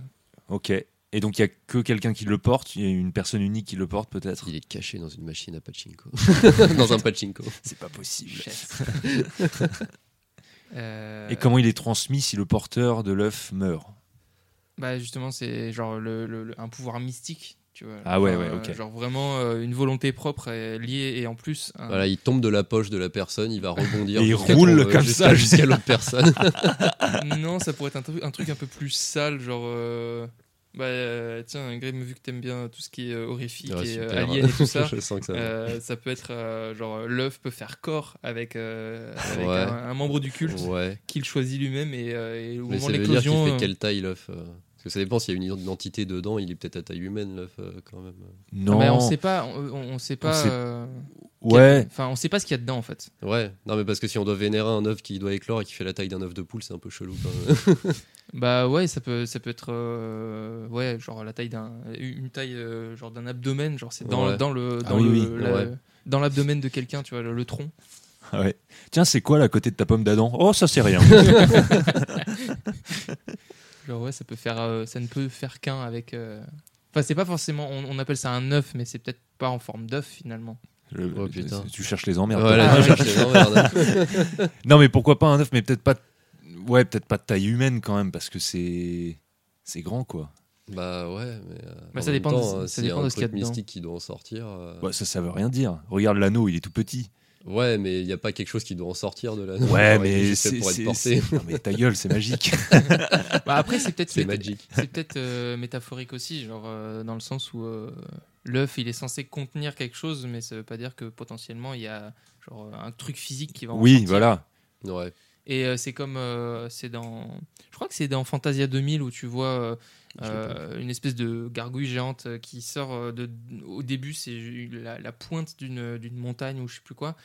Ok. Et donc il y a que quelqu'un qui le porte, il y a une personne unique qui le porte peut-être. Il est caché dans une machine à pachinko. dans un pachinko. C'est pas possible. Euh, Et comment il est transmis si le porteur de l'œuf meurt Bah justement, c'est genre le, le- le- un pouvoir mystique, tu vois. Ah ouais, ouais, euh, ok. Genre vraiment euh, une volonté propre et liée et en plus. un- Voilà, il tombe de la poche de la personne, il va rebondir. Et il roule ton- comme jusqu'à- ça. jusqu'à l'autre personne. non, ça pourrait être un, truc- un truc un peu plus sale, genre. euh, Bah euh, tiens, Grim, vu que t'aimes bien tout ce qui est euh, horrifique Ah, et euh, alien et tout ça. Euh, ça peut être euh, genre l'œuf peut faire corps avec, euh, avec Ouais. un, un membre du culte Ouais. qu'il choisit lui-même et, euh, et au Mais moment de l'éclosion. fait euh, quelle taille l'œuf euh, Parce que ça dépend s'il y a une identité dedans, il est peut-être à taille humaine l'œuf quand même. Non. mais on sait pas, on, sait pas. sait- euh, quel- Ouais. Enfin, on sait pas ce qu'il y a dedans en fait. Ouais, non mais parce que si on doit vénérer un œuf qui doit éclore et qui fait la taille d'un œuf de poule, c'est un peu chelou quand même. Bah ouais, ça peut, ça peut être euh, ouais, genre la taille d'un, une taille euh, genre d'un abdomen, genre c'est dans, Ouais. dans le, Ah dans oui, le, oui. la- Ouais. dans l'abdomen de quelqu'un, tu vois, le, le tronc. Ah ouais. Tiens, c'est quoi là à côté de ta pomme d'Adam? Oh, ça c'est rien. Genre ouais, ça peut faire, euh, ça ne peut faire qu'un avec. euh, Enfin, c'est pas forcément. On, on appelle ça un œuf, mais c'est peut-être pas en forme d'œuf finalement. Le- Oh, putain. Tu cherches les emmerdes. Voilà, Ah, les. Non, mais pourquoi pas un œuf, mais peut-être pas. Ouais, peut-être pas de taille humaine quand même, parce que c'est c'est grand quoi. Bah ouais, mais. euh, Bah, ça dépend de- ça euh, s'il y a dépend de ce qu'il y a dedans. mystique qui doit en sortir. euh, Ouais, ça, ça veut rien dire. Regarde l'anneau, il est tout petit. Ouais, mais il n'y a pas quelque chose qui doit en sortir de la. Ouais, mais c'est pour être porté. non, mais ta gueule, c'est magique. Bah, après, c'est peut-être C'est méta- magique. c'est peut-être euh, métaphorique aussi, genre euh, dans le sens où euh, l'œuf il est censé contenir quelque chose, mais ça veut pas dire que potentiellement il y a genre un truc physique qui va en oui, sortir. voilà. Ouais. Et euh, c'est comme euh, c'est dans, je crois que c'est dans Fantasia 2000 où tu vois euh, euh, une espèce de gargouille géante qui sort de. Au début, c'est la, la pointe d'une d'une montagne ou je sais plus quoi.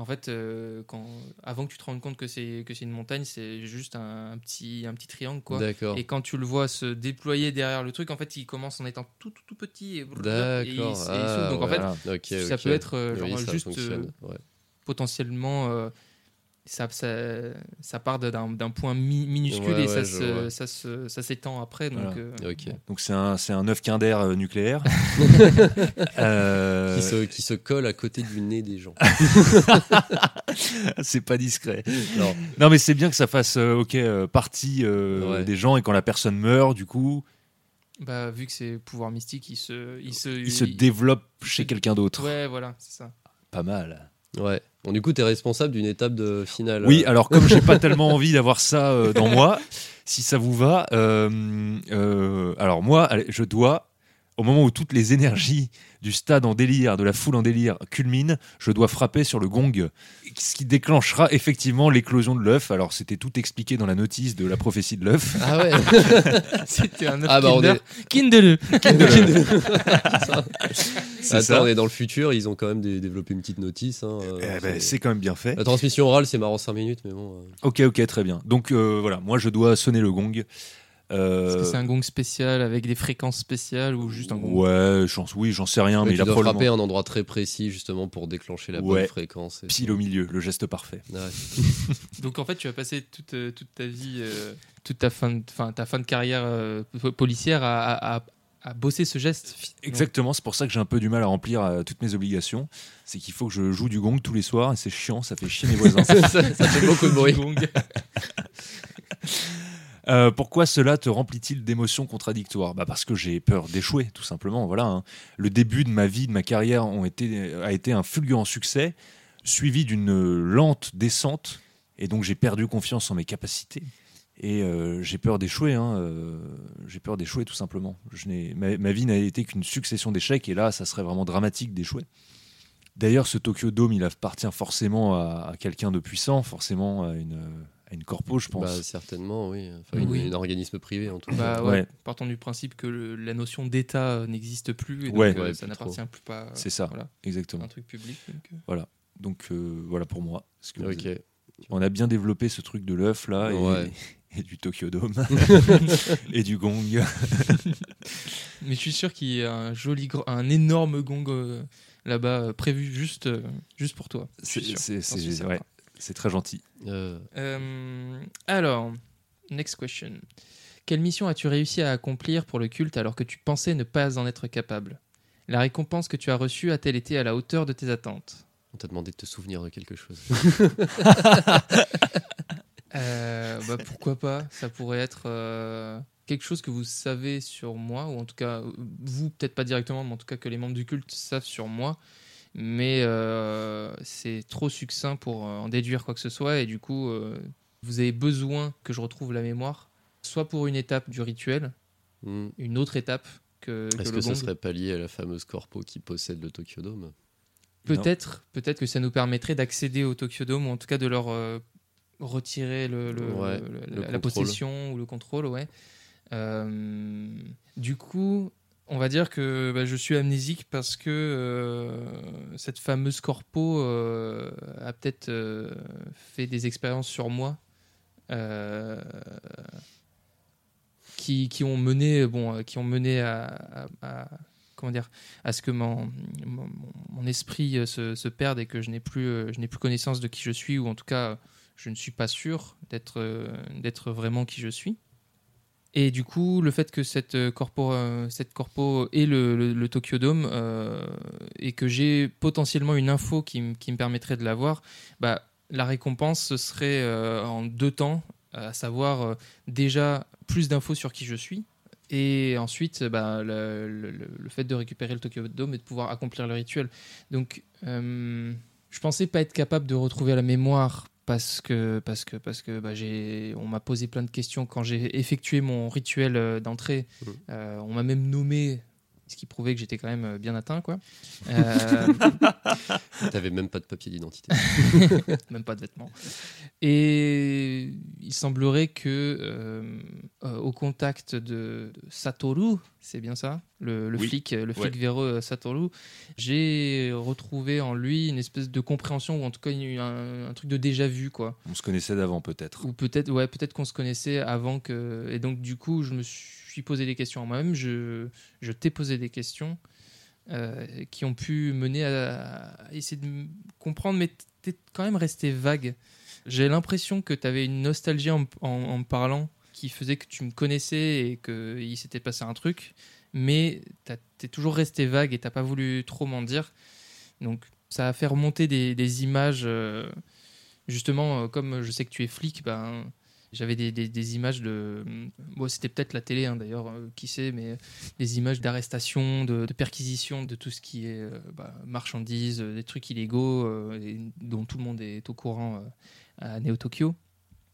En fait, euh, quand, avant que tu te rendes compte que c'est que c'est une montagne, c'est juste un, un petit un petit triangle quoi. D'accord. Et quand tu le vois se déployer derrière le truc, en fait, il commence en étant tout tout, tout petit et, il-. Ah, Donc en ouais. fait, ça peut être euh, Oui, genre ça juste ouais. potentiellement euh, ça, ça, ça part d'un d'un point mi- minuscule Ouais, et ça ouais, je se- vois. ça se- ça s'étend après. Donc, Voilà. euh, Ok. bon. Donc c'est un, c'est un œuf Kinder euh, nucléaire. Euh, Qui, se, qui se colle à côté du nez des gens. c'est pas discret. Non. Non, mais c'est bien que ça fasse ok partie euh, Ouais. des gens et quand la personne meurt, du coup, Bah, vu que c'est pouvoir mystique, il se, il se, il se développe chez quelqu'un d'autre. Ouais, voilà, c'est ça. Pas mal. Ouais. Bon, du coup, tu es responsable d'une étape de finale. Oui, euh, alors comme j'ai pas tellement envie d'avoir ça euh, dans moi, si ça vous va, euh, euh, alors moi, je dois, au moment où toutes les énergies du stade en délire, de la foule en délire culminent, je dois frapper sur le gong, ce qui déclenchera effectivement l'éclosion de l'œuf. Alors c'était tout expliqué dans la notice de la prophétie de l'œuf. Ah ouais. C'était un œuf ah bah on Kinder. est. Kinder. C'est Attends, ça. on est dans le futur. Ils ont quand même dé- développé une petite notice. hein, euh, Eh ben, c'est- c'est quand même bien fait. La transmission orale, c'est marrant 5 minutes, mais bon. euh, Ok, ok, très bien. Donc euh, voilà, moi je dois sonner le gong. Euh, Est-ce que c'est un gong spécial avec des fréquences spéciales ou juste un gong Ouais, j'en- oui, j'en sais rien, mais tu il a probablement frapper un endroit très précis, justement, pour déclencher la Ouais. bonne fréquence. et pile au milieu, le geste parfait. Ouais. Donc en fait, tu vas passer toute, euh, toute ta vie, euh, toute ta fin de, fin, ta fin de carrière euh, po- policière à, à- à- à bosser ce geste. Exactement, c'est pour ça que j'ai un peu du mal à remplir euh, toutes mes obligations. C'est qu'il faut que je joue du gong tous les soirs et c'est chiant, ça fait chier mes voisins. ça, ça fait beaucoup de bruit. Euh, pourquoi cela te remplit-il d'émotions contradictoires? Bah Parce que j'ai peur d'échouer, tout simplement. Voilà, hein. Le début de ma vie, de ma carrière ont été, a été un fulgurant succès, suivi d'une lente descente, et donc j'ai perdu confiance en mes capacités. Et euh, j'ai peur d'échouer, hein, euh, j'ai peur d'échouer tout simplement. Je ma, ma vie n'a été qu'une succession d'échecs, et là, ça serait vraiment dramatique d'échouer. D'ailleurs, ce Tokyo Dome, il appartient forcément à quelqu'un de puissant, forcément à une, à une corpo, je pense. Bah, certainement, oui. Enfin, une- Oui. un organisme privé, en tout cas. Bah ouais, Ouais. partons du principe que le- la notion d'État euh, n'existe plus et donc Ouais. euh, Ouais, ça plus n'appartient plus pas. euh, C'est ça. Voilà, Exactement. un truc public. donc, euh. Donc euh, voilà pour moi. Que. On a bien développé ce truc de l'œuf là et, Ouais. et du Tokyo Dome et du gong. Mais je suis sûr qu'il y a un joli, gros- un énorme gong euh, là-bas prévu juste, euh, juste pour toi. C'est sûr. C'est- très gentil. Euh, Euh, alors, next question. Quelle mission as-tu réussi à accomplir pour le culte alors que tu pensais ne pas en être capable? La récompense que tu as reçue a-t-elle été à la hauteur de tes attentes? On t'a demandé de te souvenir de quelque chose. Euh, bah, Pourquoi pas? Ça pourrait être euh, quelque chose que vous savez sur moi, ou en tout cas, vous, peut-être pas directement, mais en tout cas que les membres du culte savent sur moi. Mais euh, c'est trop succinct pour euh, en déduire quoi que ce soit, et du coup, euh, vous avez besoin que je retrouve la mémoire, soit pour une étape du rituel, Hmm. une autre étape que, que Est-ce que ce gong. serait pas lié à la fameuse corpo qui possède le Tokyo Dome? Peut-être, peut-être que ça nous permettrait d'accéder au Tokyo Dome ou en tout cas de leur euh, retirer le, le- Ouais, le- le la, possession ou le contrôle, ouais. Euh, du coup, on va dire que bah, je suis amnésique parce que euh, cette fameuse corpo euh, a peut-être euh, fait des expériences sur moi. qui, ont mené à, ce que mon, esprit se, se perde et que je n'ai plus, je n'ai plus connaissance de qui je suis, ou en tout cas, je ne suis pas sûr d'être vraiment qui je suis. Et du coup, le fait que cette euh, corpo, euh, cette corpo ait le, le- Tokyo Dome euh, et que j'ai potentiellement une info qui, qui me permettrait de l'avoir, bah, la récompense ce serait en deux temps, à savoir déjà plus d'infos sur qui je suis. Et ensuite, bah, le, le- fait de récupérer le Tokyo Dome et de pouvoir accomplir le rituel. Donc, je pensais pas être capable de retrouver la mémoire parce que parce que parce que bah, j'ai on m'a posé plein de questions quand j'ai effectué mon rituel euh, d'entrée. Mhm. Euh, on m'a même nommé, ce qui prouvait que j'étais quand même euh, bien atteint, quoi. Euh, T'avais même pas de papier d'identité. même pas de vêtements. Et il semblerait que euh, euh, au contact de, Satoru, c'est bien ça, le, le Oui. flic, le flic Ouais. véreux Satoru, j'ai retrouvé en lui une espèce de compréhension ou en tout cas une- un, un truc de déjà vu, quoi. On se connaissait d'avant peut-être. Ou peut-être, ouais, peut-être qu'on se connaissait avant que. Et donc, du coup, je me suis posé des questions à moi-même. Je, je t'ai posé des questions euh, qui ont pu mener à, essayer de comprendre, mais t'es quand même resté vague. J'ai l'impression que tu avais une nostalgie en, parlant qui faisait que tu me connaissais et qu'il s'était passé un truc, mais t'es toujours resté vague et t'as pas voulu trop m'en dire. Donc, ça a fait remonter des, des images. euh, justement, euh, comme je sais que tu es flic, ben, j'avais des, images de. Bon, c'était peut-être la télé, hein, d'ailleurs, euh, qui sait, mais des images d'arrestation, de, de perquisition de tout ce qui est euh, bah, marchandises, euh, des trucs illégaux dont tout le monde est au courant à Neo Tokyo.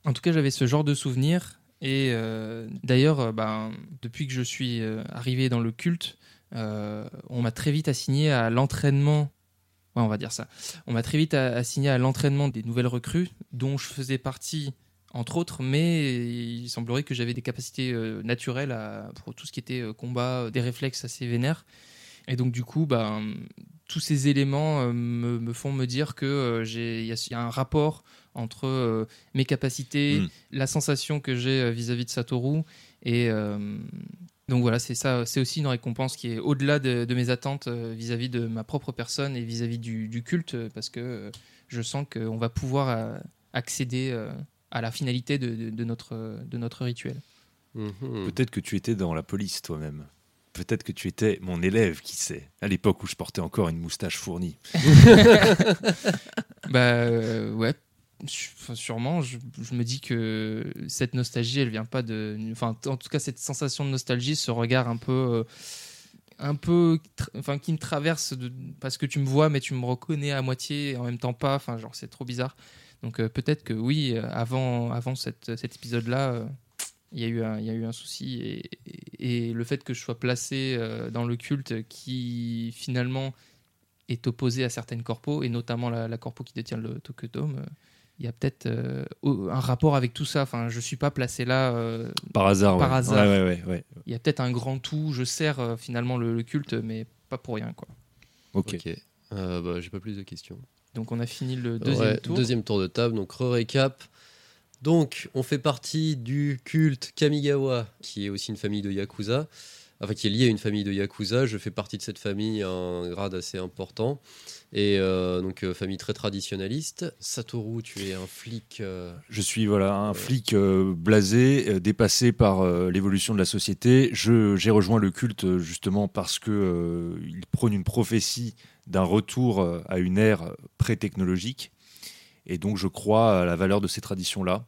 En tout cas, j'avais ce genre de souvenirs. Et d'ailleurs, ben, depuis que je suis arrivé dans le culte, on m'a très vite assigné à l'entraînement. Ouais, on va dire ça. On m'a très vite assigné à l'entraînement des nouvelles recrues, dont je faisais partie, entre autres, mais il semblerait que j'avais des capacités euh, naturelles à- pour tout ce qui était euh, combat, euh, des réflexes assez vénères. Et donc, du coup, ben, tous ces éléments me, me font me dire que j'ai- il y, a- il y a un rapport entre euh, mes capacités, Mm. la sensation que j'ai vis-à-vis de Satoru. Et euh, donc voilà, c'est ça. C'est aussi une récompense qui est au-delà de, de mes attentes vis-à-vis de ma propre personne et vis-à-vis du, du culte, parce que je sens qu'on va pouvoir accéder à la finalité de, de- de notre, euh, de notre rituel. Mhm. Peut-être que tu étais dans la police toi-même. Peut-être que tu étais mon élève, qui sait, à l'époque où je portais encore une moustache fournie. Bah euh, ouais, enfin, sûrement. Je, je me dis que cette nostalgie, elle vient pas de. Enfin, en tout cas, cette sensation de nostalgie, ce regard un peu. euh, un peu. Enfin, qui me traverse de- parce que tu me vois, mais tu me reconnais à moitié et en même temps pas. Enfin, genre, c'est trop bizarre. Donc, euh, peut-être que oui, euh, avant, avant cette, cet épisode-là. euh, il y, a eu un, il y a eu un souci et, et- et le fait que je sois placé euh, dans le culte qui finalement est opposé à certaines corpos, et notamment la, la corpo qui détient le Tokyo Dome, euh, il y a peut-être euh, un rapport avec tout ça. Enfin, je suis pas placé là. euh, Par hasard, Par ouais. hasard. Ouais, ouais, ouais, ouais. il y a peut-être un grand tout. Je sers euh, finalement le, le culte, mais pas pour rien. Quoi. Ok. Ok. Euh, bah, J'ai pas plus de questions. Donc, on a fini le deuxième Ouais, tour. deuxième tour de table. Donc, re-récap. Donc, on fait partie du culte Kamigawa, qui est aussi une famille de Yakuza. Enfin, qui est liée à une famille de Yakuza. Je fais partie de cette famille à un grade assez important. Et euh, donc, euh, famille très traditionnaliste. Satoru, tu es un flic. euh, Je suis voilà un Ouais. flic euh, blasé, euh, dépassé par euh, l'évolution de la société. Je j'ai rejoint le culte justement parce que euh, il prône une prophétie d'un retour euh, à une ère pré-technologique, et donc je crois à la valeur de ces traditions-là.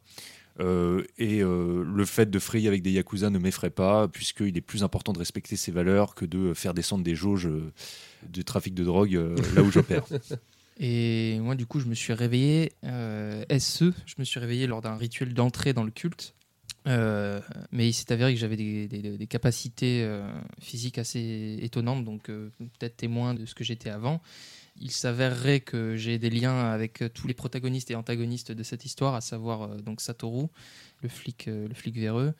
Euh, et euh, le fait de frayer avec des yakuza ne m'effraie pas, puisqu'il est plus important de respecter ces valeurs que de faire descendre des jauges euh, de trafic de drogue euh, là où j'opère. Et moi, du coup, je me suis réveillé euh, SE. Je me suis réveillé lors d'un rituel d'entrée dans le culte. Euh, mais il s'est avéré que j'avais des, des- des capacités euh, physiques assez étonnantes, donc euh, peut-être témoin de ce que j'étais avant. Il s'avérerait que j'ai des liens avec tous les protagonistes et antagonistes de cette histoire, à savoir donc Satoru, le flic, le flic véreux,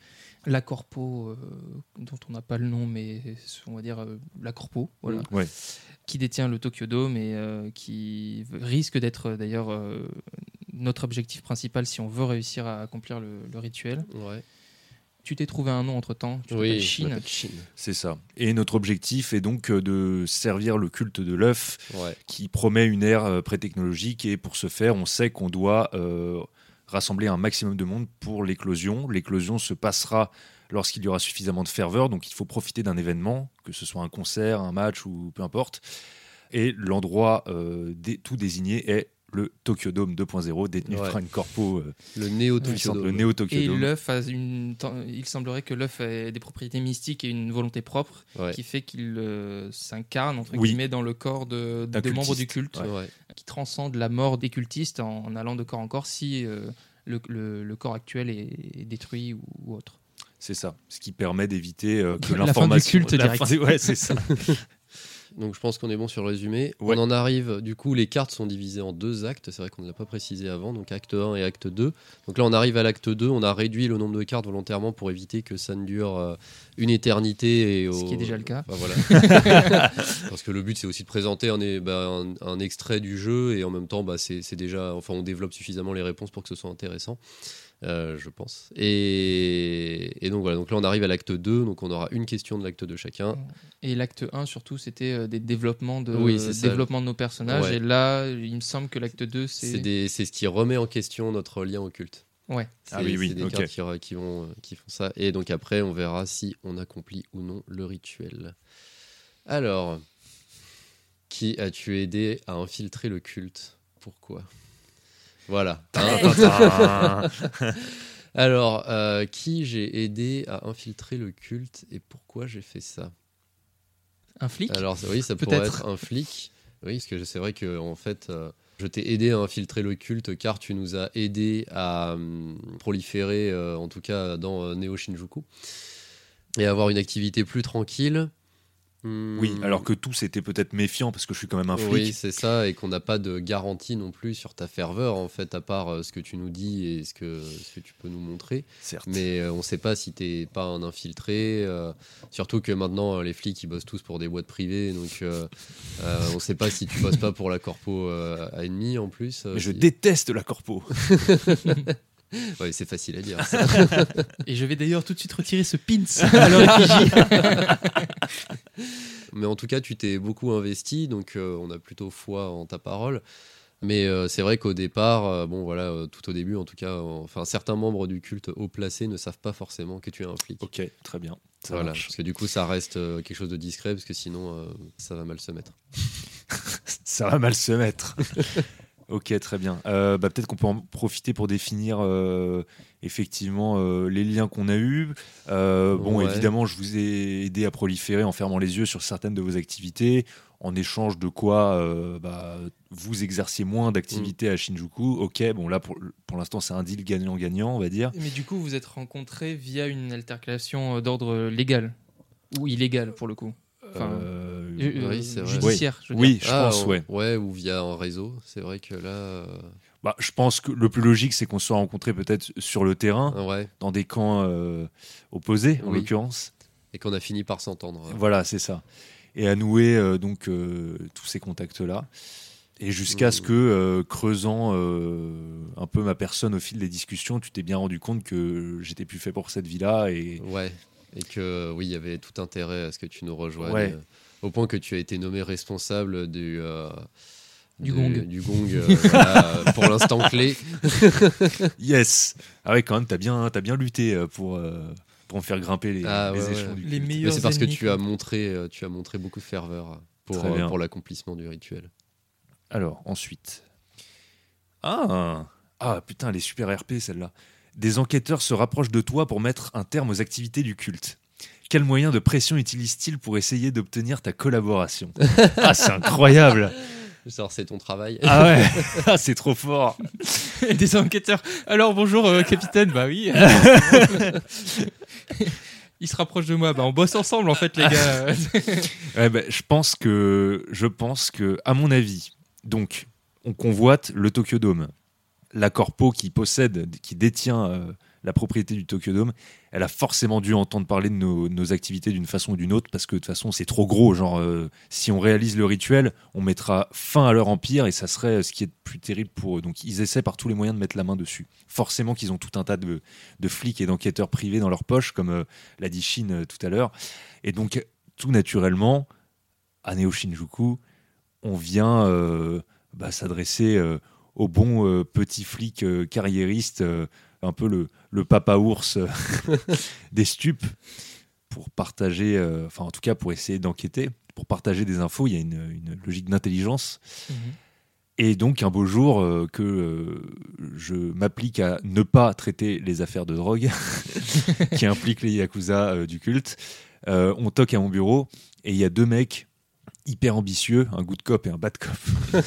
la corpo, dont on n'a pas le nom, mais on va dire la corpo, voilà, Ouais. qui détient le Tokyo Dome et qui risque d'être d'ailleurs notre objectif principal si on veut réussir à accomplir le, le rituel. Ouais. Tu t'es trouvé un nom entre temps, tu Oui, m'appelle Shin. C'est ça. Et notre objectif est donc euh, de servir le culte de l'œuf Ouais. qui promet une ère euh, pré-technologique et pour ce faire, on sait qu'on doit euh, rassembler un maximum de monde pour l'éclosion. L'éclosion se passera lorsqu'il y aura suffisamment de ferveur, donc il faut profiter d'un événement, que ce soit un concert, un match ou peu importe. Et l'endroit euh, tout désigné est le Tokyo Dome 2.0, détenu Ouais. par une corpo euh, Le Néo Tokyo le Dome. Neo Tokyo Et l'œuf a une. ten- Il semblerait que l'œuf ait des propriétés mystiques et une volonté propre Ouais. qui fait qu'il euh, s'incarne entre Oui. guillemets dans le corps de, D'un de membres du culte, Ouais. qui transcende la mort des cultistes en, en allant de corps en corps si euh, le, le- le corps actuel est, est détruit ou, ou autre. C'est ça, ce qui permet d'éviter euh, que La fin du l'information. culte la direct. fin- Ouais, c'est ça. Donc je pense qu'on est bon sur le résumé. Ouais. On en arrive, du coup, les cartes sont divisées en deux actes. C'est vrai qu'on ne l'a pas précisé avant, donc acte 1 et acte 2. Donc là, on arrive à l'acte 2. On a réduit le nombre de cartes volontairement pour éviter que ça ne dure euh, une éternité. Et Ce qui est déjà le cas. Enfin, voilà. Parce que le but, c'est aussi de présenter un, bah, un- un extrait du jeu et en même temps, bah, c'est déjà. Enfin, on développe suffisamment les réponses pour que ce soit intéressant. Euh, je pense. Et, et donc voilà, donc là on arrive à l'acte 2, donc on aura une question de l'acte 2 chacun. Et l'acte 1, surtout, c'était euh, des développements de, Oui, développement de nos personnages. Ouais. Et là, il me semble que l'acte 2, C'est c'est. ce qui remet en question notre lien au culte. Ouais. C'est Ah oui, oui, c'est des cartes qui, qui vont, qui font ça. Et donc après, on verra si on accomplit ou non le rituel. Alors, qui as-tu aidé à infiltrer le culte? Pourquoi? Voilà. Alors, euh, qui j'ai aidé à infiltrer le culte et pourquoi j'ai fait ça? Un flic? Alors oui, ça pourrait être un flic. Oui, parce que c'est vrai que en fait, euh, je t'ai aidé à infiltrer le culte car tu nous as aidé à hum, proliférer, euh, en tout cas dans euh, Neo Shinjuku, et avoir une activité plus tranquille. Oui, alors que tous étaient peut-être méfiants parce que je suis quand même un flic. Oui, c'est ça, et qu'on n'a pas de garantie non plus sur ta ferveur, en fait, à part euh, ce que tu nous dis et ce que, ce que tu peux nous montrer. certes. Mais euh, on ne sait pas si t'es pas un infiltré. euh, surtout que maintenant, les flics, ils bossent tous pour des boîtes privées. Donc, euh, euh, on ne sait pas si tu bosses pas pour la corpo euh, à ennemi en plus. euh, Mais je si- déteste la corpo. Ouais, c'est facile à dire. ça. Et je vais d'ailleurs tout de suite retirer ce pins. Mais en tout cas, tu t'es beaucoup investi. Donc, euh, on a plutôt foi en ta parole. Mais euh, c'est vrai qu'au départ, euh, bon voilà, euh, tout au début, en tout cas, enfin certains membres du culte haut placé ne savent pas forcément que tu es un flic. Ok, très bien. Ça Voilà, marche. parce que du coup, ça reste quelque chose de discret, parce que sinon, ça va mal se mettre. Ça va mal se mettre. ok, très bien. Euh, bah, Peut-être qu'on peut en profiter pour définir euh, effectivement euh, les liens qu'on a eus. Bon, Ouais. évidemment, je vous ai aidé à proliférer en fermant les yeux sur certaines de vos activités, en échange de quoi bah, vous exerciez moins d'activités Mm. à Shinjuku. Ok, bon là, pour, pour l'instant, c'est un deal gagnant-gagnant, on va dire. Mais du coup, vous êtes rencontrés via une altercation d'ordre légal. Ou illégal, pour le coup? Enfin, Euh, Euh, oui. Judiciaire, je veux oui, dire. je Ah, pense, on- ouais. Ouais, ou via un réseau. C'est vrai que là, euh, Bah, je pense que le plus logique, c'est qu'on soit rencontrés peut-être sur le terrain, ah ouais, dans des camps euh, opposés, en Oui. l'occurrence. et qu'on a fini par s'entendre. Voilà, c'est ça. Et à nouer euh, donc euh, tous ces contacts-là. Et jusqu'à Mmh. ce que, euh, creusant euh, un peu ma personne au fil des discussions, tu t'es bien rendu compte que j'étais plus fait pour cette vie-là. Et Ouais, et que oui, il y avait tout intérêt à ce que tu nous rejoignes. Ouais. euh, au point que tu as été nommé responsable du. euh, Du gong. Du gong, euh, voilà, pour l'instant clé. yes Ah ouais, quand même, t'as bien, t'as bien lutté pour, euh, pour me faire grimper les, Ah, les ouais, échelons ouais. du Les meilleurs Mais c'est parce que tu as montré, tu as montré beaucoup de ferveur pour, euh, pour l'accomplissement du rituel. Alors, ensuite. Ah Ah, putain, elle est super RP celle-là. Des enquêteurs se rapprochent de toi pour mettre un terme aux activités du culte. Quels moyens de pression utilisent-ils pour essayer d'obtenir ta collaboration? Ah, c'est incroyable Alors, c'est ton travail. Ah ouais Ah, c'est trop fort Des enquêteurs. Alors bonjour euh, capitaine, bah oui. Il se rapproche de moi, bah on bosse ensemble en fait les gars. Ouais, bah, je pense que, je pense que, à mon avis, donc, on convoite le Tokyo Dome. La corpo qui possède, qui détient euh, la propriété du Tokyo Dome, elle a forcément dû entendre parler de nos, activités d'une façon ou d'une autre, parce que de toute façon, c'est trop gros. Genre, euh, si on réalise le rituel, on mettra fin à leur empire, et ça serait euh, ce qui est plus terrible pour eux. Donc, ils essaient par tous les moyens de mettre la main dessus. Forcément qu'ils ont tout un tas de, de flics et d'enquêteurs privés dans leur poche, comme l'a dit Shin tout à l'heure. Et donc, tout naturellement, à Neo Shinjuku, on vient bah, s'adresser au bon euh, petit flic euh, carriériste, euh, un peu le, le papa ours des stupes, pour partager, enfin en tout cas pour essayer d'enquêter, pour partager des infos. Il y a une, une logique d'intelligence. Mhm. Et donc un beau jour euh, que euh, je m'applique à ne pas traiter les affaires de drogue qui impliquent les yakuza euh, du culte, on toque à mon bureau et il y a deux mecs hyper ambitieux, un good cop et un bad cop,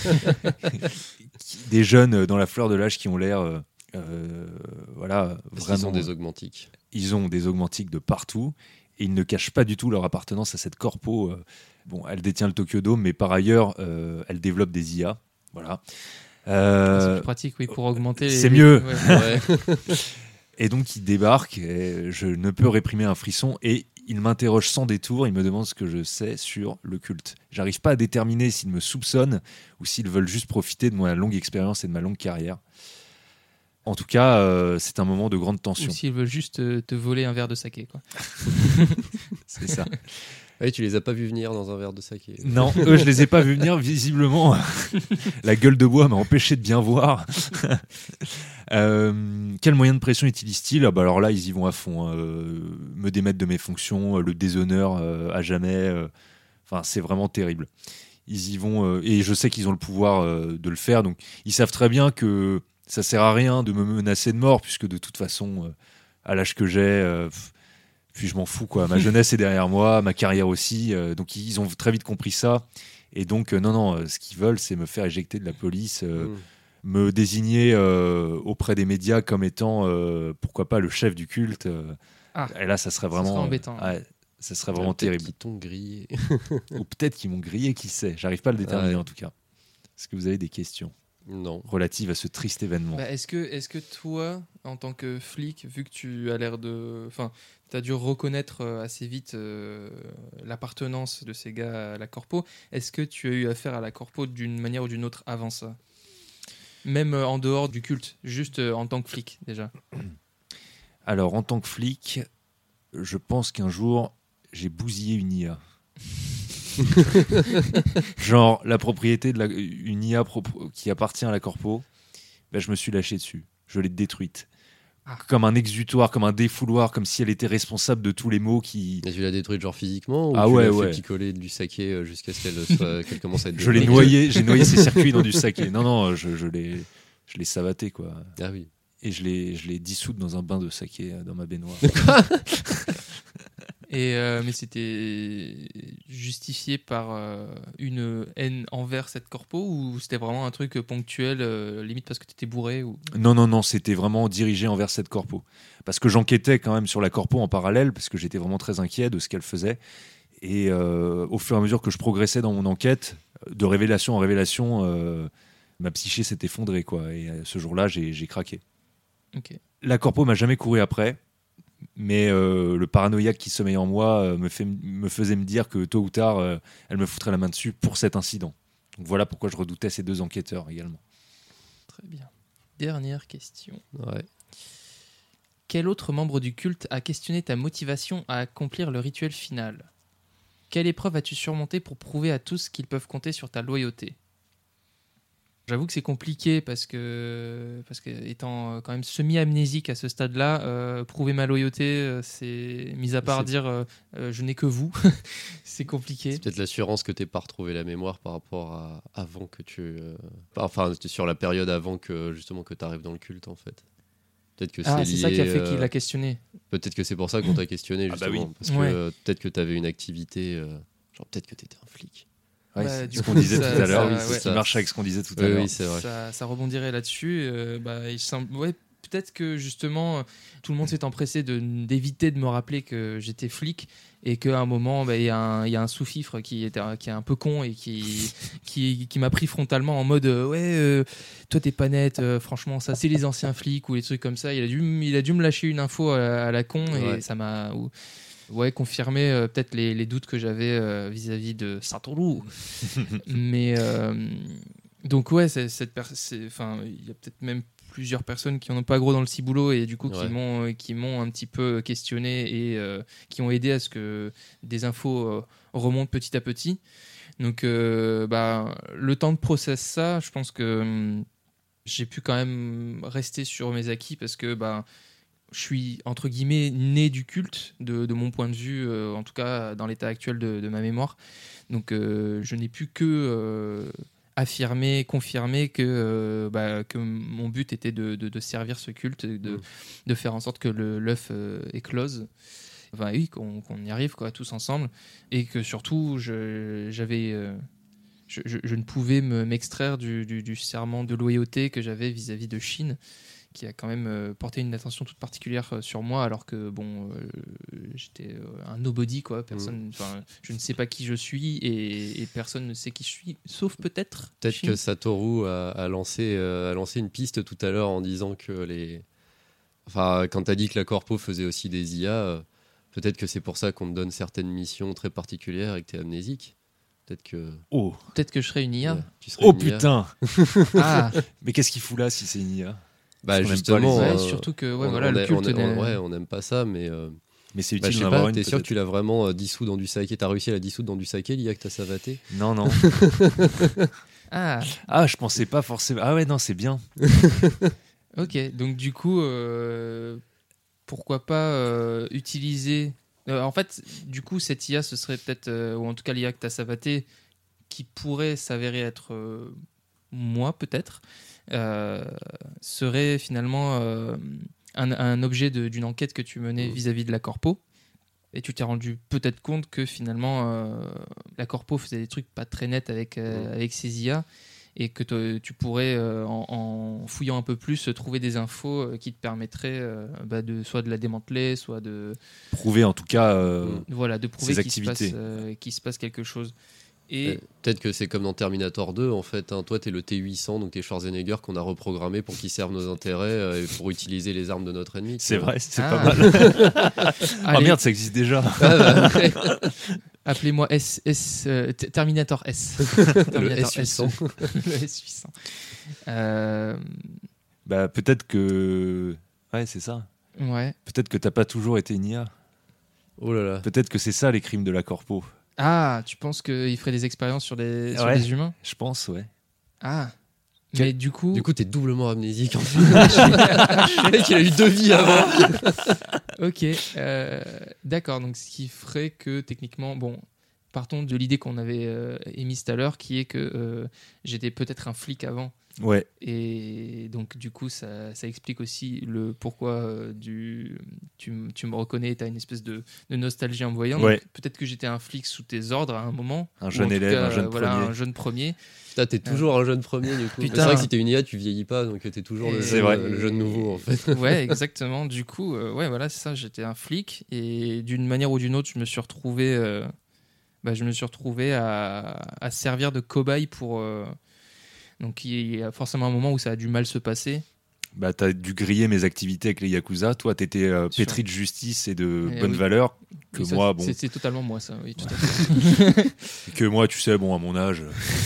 des jeunes euh, dans la fleur de l'âge qui ont l'air, euh, euh, voilà, Parce vraiment, sont des augmentiques. ils ont des augmentiques de partout et ils ne cachent pas du tout leur appartenance à cette corpo. euh, bon, elle détient le Tokyo Dome, mais par ailleurs, euh, elle développe des IA. Voilà. C'est Euh, plus pratique, oui, pour augmenter. les- c'est mieux. ouais. Ouais. et donc, il débarque, et je ne peux réprimer un frisson, et il m'interroge sans détour, il me demande ce que je sais sur le culte. J'arrive pas à déterminer s'ils me soupçonnent ou s'ils veulent juste profiter de ma longue expérience et de ma longue carrière. En tout cas, euh, c'est un moment de grande tension. Ou s'ils veulent juste euh, te voler un verre de saké. Quoi. C'est ça. Ah oui, tu les as pas vus venir dans un verre de saké. Non, eux, je les ai pas vus venir. Visiblement, la gueule de bois m'a empêché de bien voir. Euh, quel moyen de pression utilisent-ils Ah bah Alors là, ils y vont à fond. hein. Euh, me démettre de mes fonctions, euh, le déshonneur euh, à jamais. euh. Enfin, c'est vraiment terrible. Ils y vont, et je sais qu'ils ont le pouvoir de le faire. Donc, ils savent très bien que ça sert à rien de me menacer de mort, puisque de toute façon, à l'âge que j'ai, pff, puis je m'en fous quoi. Ma jeunesse est derrière moi, ma carrière aussi. euh, donc ils ont très vite compris ça. Et donc euh, non non, euh, ce qu'ils veulent, c'est me faire éjecter de la police, euh, Mm. me désigner euh, auprès des médias comme étant euh, pourquoi pas le chef du culte. Ah. et là, ça serait Ça vraiment serait embêtant. euh, ouais, ça serait vraiment peut-être terrible. qu'ils t'ont grillé. Ou peut-être qu'ils m'ont grillé, qui sait. J'arrive pas à le déterminer Ouais. en tout cas. Est-ce que vous avez des questions? Non. relatives à ce triste événement Bah, est-ce que, est que toi, en tant que flic, vu que tu as l'air de. Enfin, tu as dû reconnaître euh, assez vite euh, l'appartenance de ces gars à la corpo, est-ce que tu as eu affaire à la corpo d'une manière ou d'une autre avant ça? Même euh, en dehors du culte, juste en tant que flic déjà. Alors, en tant que flic, je pense qu'un jour, j'ai bousillé une IA. Genre, la propriété de la, une IA qui appartient à la corpo, ben, je me suis lâché dessus. Je l'ai détruite. Ah. Comme un exutoire, comme un défouloir, comme si elle était responsable de tous les maux qui. Et tu l'as détruite genre physiquement ou Ah tu ouais, l'as ouais. fait picoler du saké euh, jusqu'à ce qu'elle soit- qu'elle commence à être Je l'ai noyé, j'ai noyé ses circuits dans du saké. Non, non, je, je l'ai, je l'ai savaté quoi. Ah oui. Et je l'ai, je l'ai dissoute dans un bain de saké euh, dans ma baignoire. Et, euh, mais c'était justifié par euh, une haine envers cette corpo ou c'était vraiment un truc ponctuel, euh, limite parce que tu étais bourré ou... Non, non, non, c'était vraiment dirigé envers cette corpo. Parce que j'enquêtais quand même sur la corpo en parallèle, parce que j'étais vraiment très inquiet de ce qu'elle faisait. Et au fur et à mesure que je progressais dans mon enquête, de révélation en révélation, ma psyché s'est effondrée. Quoi. Et ce jour-là, j'ai craqué. La corpo m'a jamais couru après, mais euh, le paranoïaque qui sommeille en moi euh, me, fait, me faisait me dire que tôt ou tard, euh, elle me foutrait la main dessus pour cet incident. Donc voilà pourquoi je redoutais ces deux enquêteurs également. Très bien. Dernière question. Ouais. Quel autre membre du culte a questionné ta motivation à accomplir le rituel final? Quelle épreuve as-tu surmonté pour prouver à tous qu'ils peuvent compter sur ta loyauté? J'avoue que c'est compliqué parce que, parce que étant euh, quand même semi-amnésique à ce stade-là, euh, prouver ma loyauté, euh, c'est mis à part dire euh, je n'ai que vous, c'est compliqué. C'est peut-être l'assurance que t'aies pas retrouvé la mémoire par rapport à avant que tu. euh, Enfin, sur la période avant que justement que tu arrives dans le culte en fait. Peut-être que Ah, c'est ça qui a fait qu'il l'a questionné. Peut-être que c'est pour ça qu'on t'a questionné Ah bah justement. oui. Parce que Ouais. peut-être que tu avais une activité. euh, genre peut-être que tu étais un flic. Ouais, Bah, ce qu'on disait ça- tout à l'heure, ça- oui, ouais. qui marche avec ce qu'on disait tout à l'heure. oui, c'est vrai. Ça, ça rebondirait là-dessus. euh, bah, il semble- ouais, peut-être que justement, tout le monde s'est empressé de- d'éviter de me rappeler que j'étais flic et qu'à un moment, bah, il y, a un- il y a un sous-fifre qui, était, qui est un peu con et qui, qui, qui m'a pris frontalement en mode euh, Ouais, euh, toi t'es pas net, euh, franchement, ça c'est les anciens flics ou les trucs comme ça. Il a dû, il a dû me lâcher une info à, à la con et Ouais. ça m'a. ou- Ouais, confirmé euh, peut-être les, les doutes que j'avais euh, vis-à-vis de Satoru. Mais euh, donc ouais, cette enfin, il y a peut-être même plusieurs personnes qui en ont pas gros dans le ciboulot et du coup qui m'ont qui m'ont un petit peu questionné et qui ont aidé à ce que des infos remontent petit à petit. Donc bah le temps de process ça, je pense que hum, j'ai pu quand même rester sur mes acquis parce que bah, je suis entre guillemets né du culte de, de mon point de vue, euh, en tout cas dans l'état actuel de, de ma mémoire. Donc euh, je n'ai pu que euh, affirmer, confirmer que, euh, bah, que mon but était de, de- servir ce culte, de, Mm. de faire en sorte que l'œuf éclose. Enfin oui, qu'on y arrive quoi, tous ensemble. Et que surtout, je- j'avais... je, je- je ne pouvais me- m'extraire du, du- du serment de loyauté que j'avais vis-à-vis de Chine, qui a quand même euh, porté une attention toute particulière euh, sur moi, alors que bon, euh, j'étais euh, un nobody quoi. Personne, enfin, je ne sais pas qui je suis et, et personne ne sait qui je suis, sauf peut-être. Peut-être que Satoru a, a lancé, euh, a lancé une piste tout à l'heure en disant que les. Enfin, quand t'as dit que la Corpo faisait aussi des IA, euh, peut-être que c'est pour ça qu'on te donne certaines missions très particulières et que t'es amnésique. Peut-être que. Oh, Peut-être que je serais une IA. ouais, tu serais oh une IA. putain Ah, Mais qu'est-ce qu'il fout là si c'est une IA Bah aime pas justement. les- ouais, euh, surtout que ouais, on- voilà, on le a- culte. on a- n'est- on- ouais, on n'aime pas ça, mais. euh, Mais c'est bah, utile je sais pas, une. t'es sûr que tu l'as vraiment euh, dissous dans du saké T'as réussi à la dissoudre dans du saké, l'IA que t'as savaté Non, non. Ah, Ah, je pensais pas forcément. Ah ouais, non, c'est bien. Ok, donc du coup, euh, pourquoi pas euh, utiliser. euh, en fait, du coup, cette IA, ce serait peut-être, euh, ou en tout cas l'IA que tu as savaté, qui pourrait s'avérer être euh, moi, peut-être, euh, serait finalement euh, un, un objet d'une enquête que tu menais Mhm. vis-à-vis de la Corpo. Et tu t'es rendu peut-être compte que finalement, euh, la Corpo faisait des trucs pas très nets avec, Mhm. avec ses IA et que tu pourrais, euh, en, en fouillant un peu plus, trouver des infos euh, qui te permettraient euh, bah, de, soit de la démanteler, soit de, Prouver en tout cas. voilà, de prouver se, qu'il se passe quelque chose. Et Euh, Peut-être que c'est comme dans Terminator 2, en fait. hein. Toi, t'es le T800, donc t'es Schwarzenegger qu'on a reprogrammé pour qu'il serve nos intérêts euh, et pour utiliser les armes de notre ennemi. C'est vrai, c'est Ah. pas mal. Oh allez, merde, ça existe déjà. Ah, bah, appelez-moi S, S, euh, Terminator S. le Terminator S800. le S800. Euh, Bah peut-être que. Ouais, c'est ça. ouais. Peut-être que t'as pas toujours été une IA. Oh là là. Peut-être que c'est ça les crimes de la corpo. Ah, tu penses qu'il ferait des expériences sur des, sur Ouais. des humains? Je pense, ouais. Ah. Mais du coup, Du coup, t'es doublement amnésique. En fait. Le mec, il a eu deux vies avant. ok, euh, d'accord. Donc, ce qui ferait que techniquement, bon, partons de l'idée qu'on avait euh, émise tout à l'heure, qui est que euh, j'étais peut-être un flic avant. Ouais. Et donc, du coup, ça, ça explique aussi le pourquoi euh, du, tu, tu me reconnais, tu as une espèce de, de nostalgie en me voyant. Ouais. Peut-être que j'étais un flic sous tes ordres à un moment. Un jeune élève, cas, un jeune euh, voilà, premier. un jeune premier. Putain, t'es toujours un jeune premier, du coup. C'est vrai que si t'es une IA, tu vieillis pas, donc t'es toujours le C'est jeune, vrai. le jeune nouveau, en fait. Ouais, exactement. Du coup, euh, ouais, voilà, c'est ça. J'étais un flic et d'une manière ou d'une autre, je me suis retrouvé, euh, bah, je me suis retrouvé à, à servir de cobaye pour. Euh, donc, il y a forcément un moment où ça a du mal se passer. Bah t'as dû griller mes activités avec les Yakuza. Toi, t'étais euh, Sûr. pétri de justice et de Eh bonnes oui. valeurs. Que ça, moi, bon. c'est- totalement moi, ça. Oui, tout à fait. Que moi, tu sais, bon, à mon âge.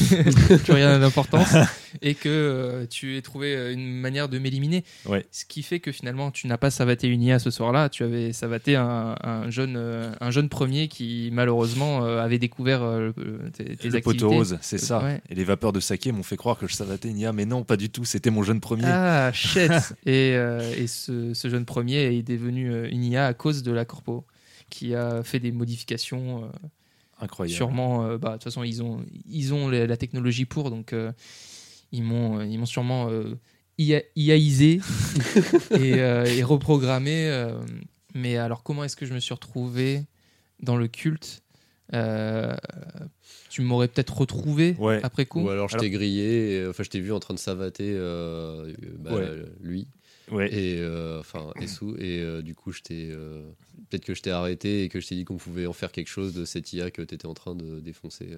plus rien d'importance et que euh, tu aies trouvé euh, une manière de m'éliminer. Ouais. Ce qui fait que finalement, tu n'as pas savaté une IA ce soir-là, tu avais savaté un, un jeune, euh, un jeune premier qui malheureusement avait découvert tes, tes le activités. rose, c'est ça. Ouais. Et les vapeurs de saké m'ont fait croire que je savatais une IA, mais non, pas du tout. C'était mon jeune premier. Ah, shit Et, euh, et ce, ce jeune premier est devenu une IA à cause de la corpo, qui a fait des modifications euh, Incroyable. Sûrement, euh, bah, de toute façon, ils ont, ils ont la, la technologie pour, donc euh, ils m'ont ils m'ont sûrement euh, IA IAisé et, euh, et reprogrammé. euh, mais alors, comment est-ce que je me suis retrouvé dans le culte Euh, Tu m'aurais peut-être retrouvé Ouais. après coup Ou alors je t'ai grillé, et, enfin je t'ai vu en train de savater euh, bah, Ouais. lui Ouais. et euh, enfin et euh, du coup je t'ai euh, peut-être que je t'ai arrêté et que je t'ai dit qu'on pouvait en faire quelque chose de cette IA que t'étais en train de défoncer.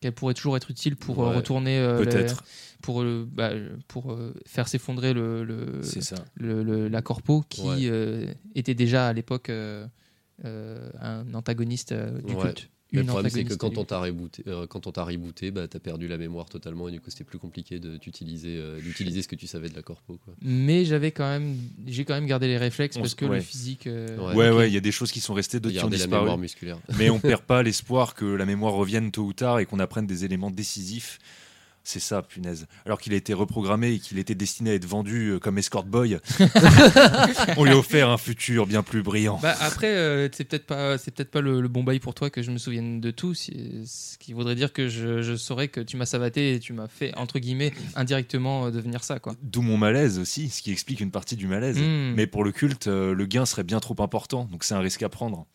Qu'elle pourrait toujours être utile pour euh, Ouais. retourner, euh, Peut-être. les- pour, euh, bah, pour euh, faire s'effondrer le, le, la corpo qui Ouais. euh, était déjà à l'époque un antagoniste du Ouais. culte. Le problème c'est que quand on t'a rebooté, euh, quand on t'a rebooté, bah t'as perdu la mémoire totalement et du coup c'était plus compliqué de d'utiliser euh, d'utiliser ce que tu savais de la corpo quoi. Mais j'avais quand même, j'ai quand même gardé les réflexes On parce s- que le physique. euh, Ouais. Ouais, il y a des choses qui sont restées, d'autres qui ont Garder la disparu. mémoire musculaire. mais on perd pas l'espoir que la mémoire revienne tôt ou tard et qu'on apprenne des éléments décisifs C'est ça, punaise. Alors qu'il a été reprogrammé et qu'il était destiné à être vendu euh, comme escort boy, on lui a offert un futur bien plus brillant. Bah, après, euh, c'est peut-être pas, c'est peut-être pas le, le bon bail pour toi que je me souvienne de tout. si- Ce qui voudrait dire que je, je saurais que tu m'as savaté et tu m'as fait entre guillemets indirectement euh, devenir ça, quoi. D'où mon malaise aussi, ce qui explique une partie du malaise. Hmm. Mais pour le culte, euh, le gain serait bien trop important, donc c'est un risque à prendre.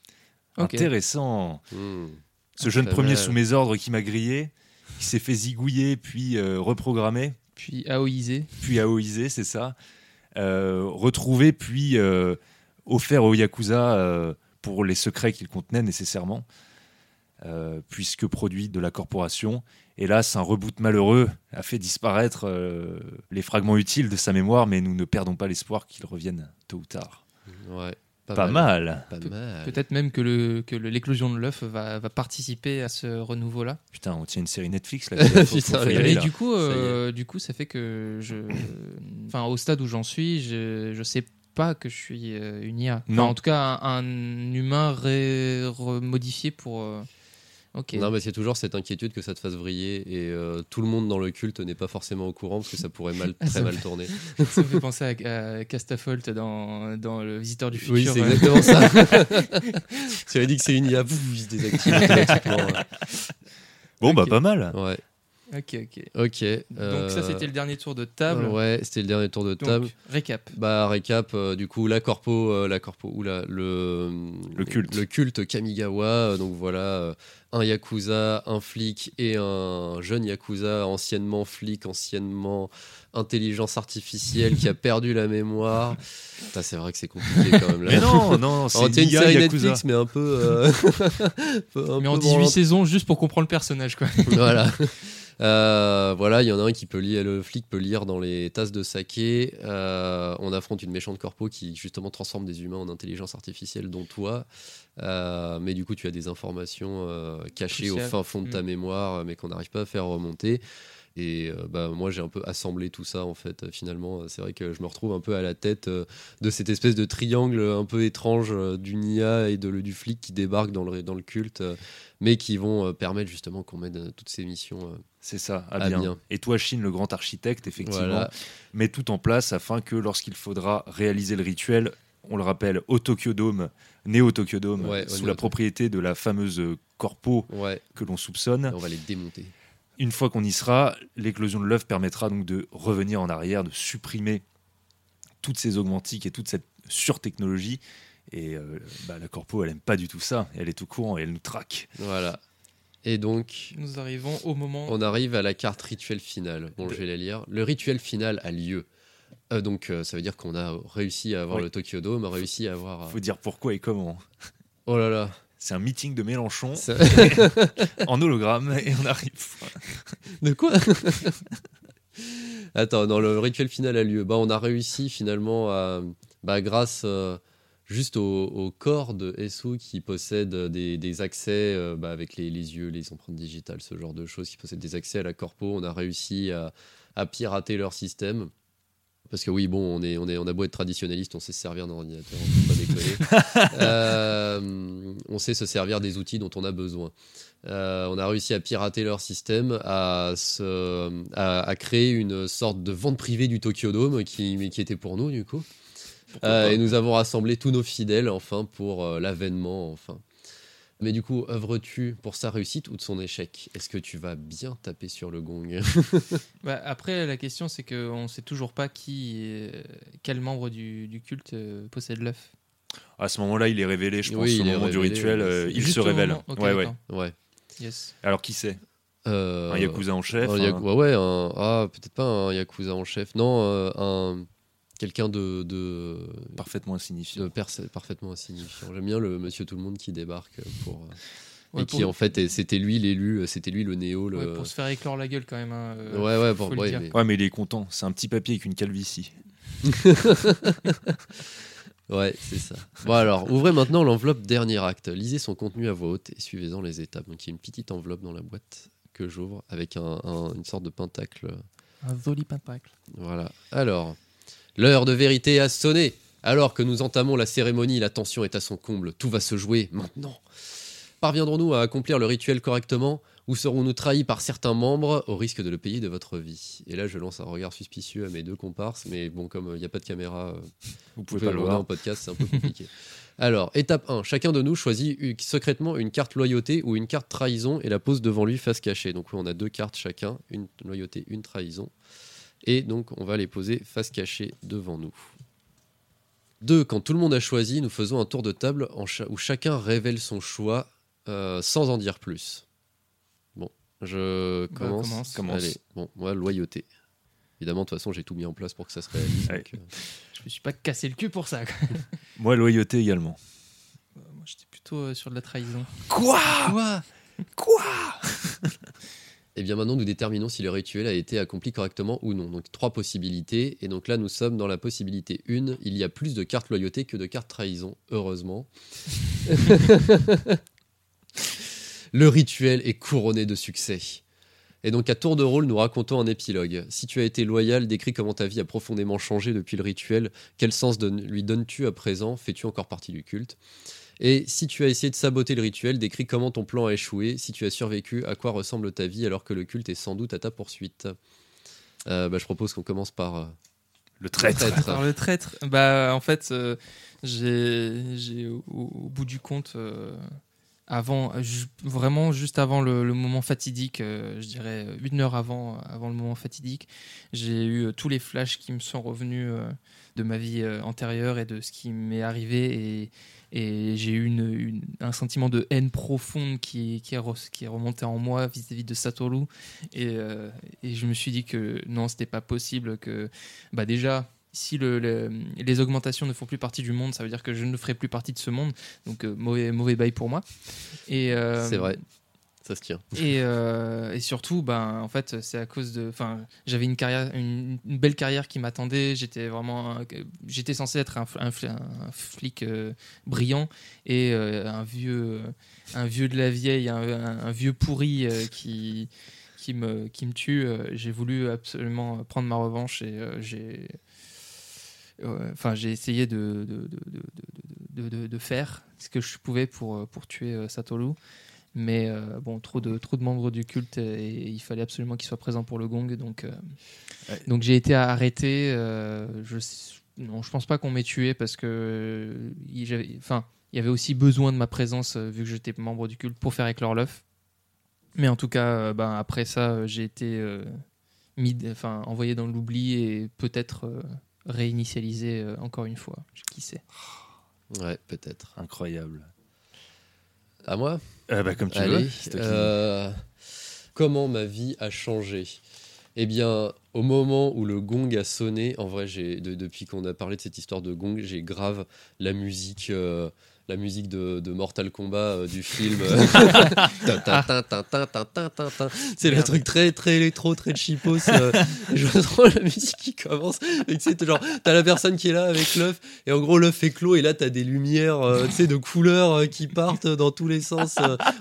Intéressant. Hmm. Ce jeune Pas premier sous mes ordres qui m'a grillé, qui s'est fait zigouiller puis euh, reprogrammé, Puis aoïsé. puis aoïsé, c'est ça. Euh, retrouvé puis euh, offert au Yakuza euh, pour les secrets qu'il contenait nécessairement, puisque produit de la corporation. Hélas, un reboot malheureux a fait disparaître les fragments utiles de sa mémoire, mais nous ne perdons pas l'espoir qu'il revienne tôt ou tard. Ouais. Pas, mal. Pas Pe- mal. Peut-être même que le que le- l'éclosion de l'œuf va, va participer à ce renouveau-là. Putain, on tient une série Netflix là. Faut, faut- Putain, faut y mais aller, Et là. du coup, euh, du coup, ça fait que je, enfin, au stade où j'en suis, je, je sais pas que je suis euh, une IA. Enfin, Non. en tout cas, un, un humain ré- remodifié pour. euh, Non, mais c'est toujours cette inquiétude que ça te fasse vriller et euh, tout le monde dans le culte n'est pas forcément au courant parce que ça pourrait mal, très ça mal tourner. Ça me fait penser à, à Castafolt dans, dans le Visiteur du futur. Oui, c'est exactement ça. tu avais dit que c'est une IA, vous, il se désactive automatiquement. Bon, bah pas mal. Ouais, Ok, ok. ok. Donc ça, c'était le dernier tour de table. Ouais, c'était le dernier tour de Donc, table. récap. Bah récap, euh, du coup la corpo, euh, la corpo, oula, le Le culte. le culte Kamigawa. euh, donc voilà, euh, un yakuza, un flic et un jeune yakuza, anciennement flic, anciennement intelligence artificielle qui a perdu la mémoire. C'est vrai que c'est compliqué quand même là. Mais non, non, c'est On tient une série Yakuza. Netflix, mais un peu. euh, Mais en peu 18 branlante. saisons, juste pour comprendre le personnage, quoi. voilà. Euh, voilà, il y en a un qui peut lire, le flic peut lire dans les tasses de saké. Euh, on affronte une méchante corpo qui justement transforme des humains en intelligence artificielle, dont toi. Euh, mais du coup, tu as des informations cachées au fin fond de ta Mm. mémoire, mais qu'on n'arrive pas à faire remonter. Et euh, bah, moi, j'ai un peu assemblé tout ça, en fait. Finalement, c'est vrai que je me retrouve un peu à la tête euh, de cette espèce de triangle un peu étrange euh, du Nia et de, le- du flic qui débarque dans le, dans le culte, mais qui vont permettre justement qu'on mène toutes ces missions. C'est ça, à bien. bien. Et toi, Chine, le grand architecte, effectivement, Voilà. met tout en place afin que lorsqu'il faudra réaliser le rituel, on le rappelle, au Tokyo Dome, né au Tokyo Dome, Ouais, sous la propriété de la fameuse corpo Ouais, que l'on soupçonne. on va les démonter. Une fois qu'on y sera, l'éclosion de l'œuf permettra donc de revenir en arrière, de supprimer toutes ces augmentiques et toute cette surtechnologie. Et euh, bah, la corpo, elle aime pas du tout ça. Elle est au courant et elle nous traque. Voilà. Et donc, Nous arrivons au moment. on arrive à la carte rituel finale. Bon, je vais la lire. Le rituel final a lieu. Euh, donc, euh, ça veut dire qu'on a réussi à avoir Oui. le Tokyo Dome, réussi à avoir. euh, faut dire pourquoi et comment. Oh là là. C'est un meeting de Mélenchon en hologramme et on arrive. De quoi Attends, non, le rituel final a lieu. Bah, on a réussi finalement à, bah, grâce euh, juste au, au corps de Esu qui possède des, des accès euh, bah, avec les, les yeux, les empreintes digitales, ce genre de choses, qui possèdent des accès à la corpo. On a réussi à, à pirater leur système. Parce que oui, bon, on, est, on, est, on a beau être traditionnaliste, on sait se servir d'un ordinateur, on peut pas déconner. Euh, on sait se servir des outils dont on a besoin. Euh, on a réussi à pirater leur système, à, se, à, à créer une sorte de vente privée du Tokyo Dome qui, mais qui était pour nous, du coup. Euh, et nous avons rassemblé tous nos fidèles, enfin, pour euh, l'avènement, enfin. Mais du coup, œuvres-tu pour sa réussite ou de son échec? Est-ce que tu vas bien taper sur le gong? Bah, après, la question, c'est qu'on ne sait toujours pas qui, euh, quel membre du, du culte euh, possède l'œuf. À ce moment-là, il est révélé, je pense, Oui, au moment du rituel, ouais, euh, il se révèle. moment- ok, ouais, ouais. Yes. Alors qui c'est? Euh, Un yakuza en chef un un- yaku- ouais, ouais, un- ah, peut-être pas un yakuza en chef. Non, euh, un quelqu'un de, de, parfaitement insignifiant. de parfaitement insignifiant. J'aime bien le monsieur tout le monde qui débarque pour euh, Ouais, et pour- qui en fait c'était lui l'élu, c'était lui le néo. Le... ouais, pour se faire éclore la gueule quand même. hein, euh, Ouais, ouais, le ouais, dire. mais- Ouais, mais il est content. C'est un petit papier avec une calvitie. ouais, c'est ça. Bon alors, ouvrez maintenant l'enveloppe dernier acte. Lisez son contenu à voix haute et suivez-en les étapes. Donc il y a une petite enveloppe dans la boîte que j'ouvre avec un- un- une sorte de pentacle Un joli pentacle. Voilà. Alors, l'heure de vérité a sonné. Alors que nous entamons la cérémonie, la tension est à son comble. Tout va se jouer maintenant. Parviendrons-nous à accomplir le rituel correctement ou serons-nous trahis par certains membres au risque de le payer de votre vie? Et là, je lance un regard suspicieux à mes deux comparses, mais bon, comme il n'y a pas de caméra, euh, Vous pouvez pouvez pas le voir en podcast, c'est un peu compliqué. Alors, étape 1. Chacun de nous choisit secrètement une carte loyauté ou une carte trahison et la pose devant lui face cachée. Donc, oui, on a deux cartes chacun, une loyauté, une trahison. Et donc, on va les poser face cachée devant nous. 2. Quand tout le monde a choisi, nous faisons un tour de table en cha- où chacun révèle son choix euh, sans en dire plus. Bon, je Bah, commence. Allez, bon, moi, loyauté. Évidemment, de toute façon, j'ai tout mis en place pour que ça se réalise. Ouais. donc, euh, Je me suis pas cassé le cul pour ça. Moi, loyauté également. Moi, j'étais plutôt euh, sur de la trahison. Quoi? Quoi? Quoi? Et Eh bien maintenant, nous déterminons si le rituel a été accompli correctement ou non. Donc trois possibilités. Et donc là, nous sommes dans la possibilité 1. Il y a plus de cartes loyauté que de cartes trahison, heureusement. le rituel est couronné de succès. Et donc à tour de rôle, nous racontons un épilogue. Si tu as été loyal, décris comment ta vie a profondément changé depuis le rituel. Quel sens lui donnes-tu à présent? Fais-tu encore partie du culte? Et si tu as essayé de saboter le rituel, décris comment ton plan a échoué. Si tu as survécu, à quoi ressemble ta vie alors que le culte est sans doute à ta poursuite. Euh, bah, je propose qu'on commence par euh, Le traître. Le traître. Bah, en fait, euh, j'ai, j'ai au, au bout du compte, euh, avant, vraiment juste avant le, le moment fatidique, euh, je dirais une heure avant, avant le moment fatidique, j'ai eu euh, tous les flashs qui me sont revenus euh, de ma vie euh, antérieure et de ce qui m'est arrivé et, et j'ai eu une, un sentiment de haine profonde qui, qui, est, qui est remonté en moi vis-à-vis de Satoru et, euh, et je me suis dit que non c'était pas possible que bah déjà si le- les augmentations ne font plus partie du monde, ça veut dire que je ne ferai plus partie de ce monde. Donc euh, mauvais, mauvais bail pour moi. Et, euh, C'est vrai. Euh, et surtout, ben, en fait, c'est à cause de. Enfin, j'avais une carrière, une, belle carrière qui m'attendait. J'étais vraiment, j'étais censé être un, fl- un fl- un flic euh, brillant et euh, un vieux, un vieux de la vieille, un, vieux pourri qui qui me qui me tue. J'ai voulu absolument prendre ma revanche et j'ai. Enfin, j'ai essayé de, de, de, de, de- faire ce que je pouvais pour, pour tuer Satoru. Mais euh, bon, trop de, trop de membres du culte et il fallait absolument qu'ils soient présents pour le gong. Donc, euh, Ouais. donc j'ai été arrêté. euh, je, non, je pense pas qu'on m'ait tué parce que il, j'avais- enfin, il y avait aussi besoin de ma présence vu que j'étais membre du culte pour faire éclore l'œuf. Mais en tout cas, ben, après ça, j'ai été mis, enfin, envoyé dans l'oubli et peut-être réinitialisé encore une fois. Qui sait Ouais, peut-être. Incroyable. À moi Euh, bah, comme tu Allez. veux. euh, comment ma vie a changé? Eh bien, au moment où le gong a sonné, en vrai, de- depuis qu'on a parlé de cette histoire de gong, j'ai grave la musique, euh, la musique de, de Mortal Kombat euh, du film. c'est le truc très très électro, très chipos. Euh, je trouve la musique qui commence. Et tu genre, t'as la personne qui est là avec l'œuf, et en gros, l'œuf est clos, et là, t'as des lumières, euh, tu sais, de couleurs euh, qui partent dans tous les sens,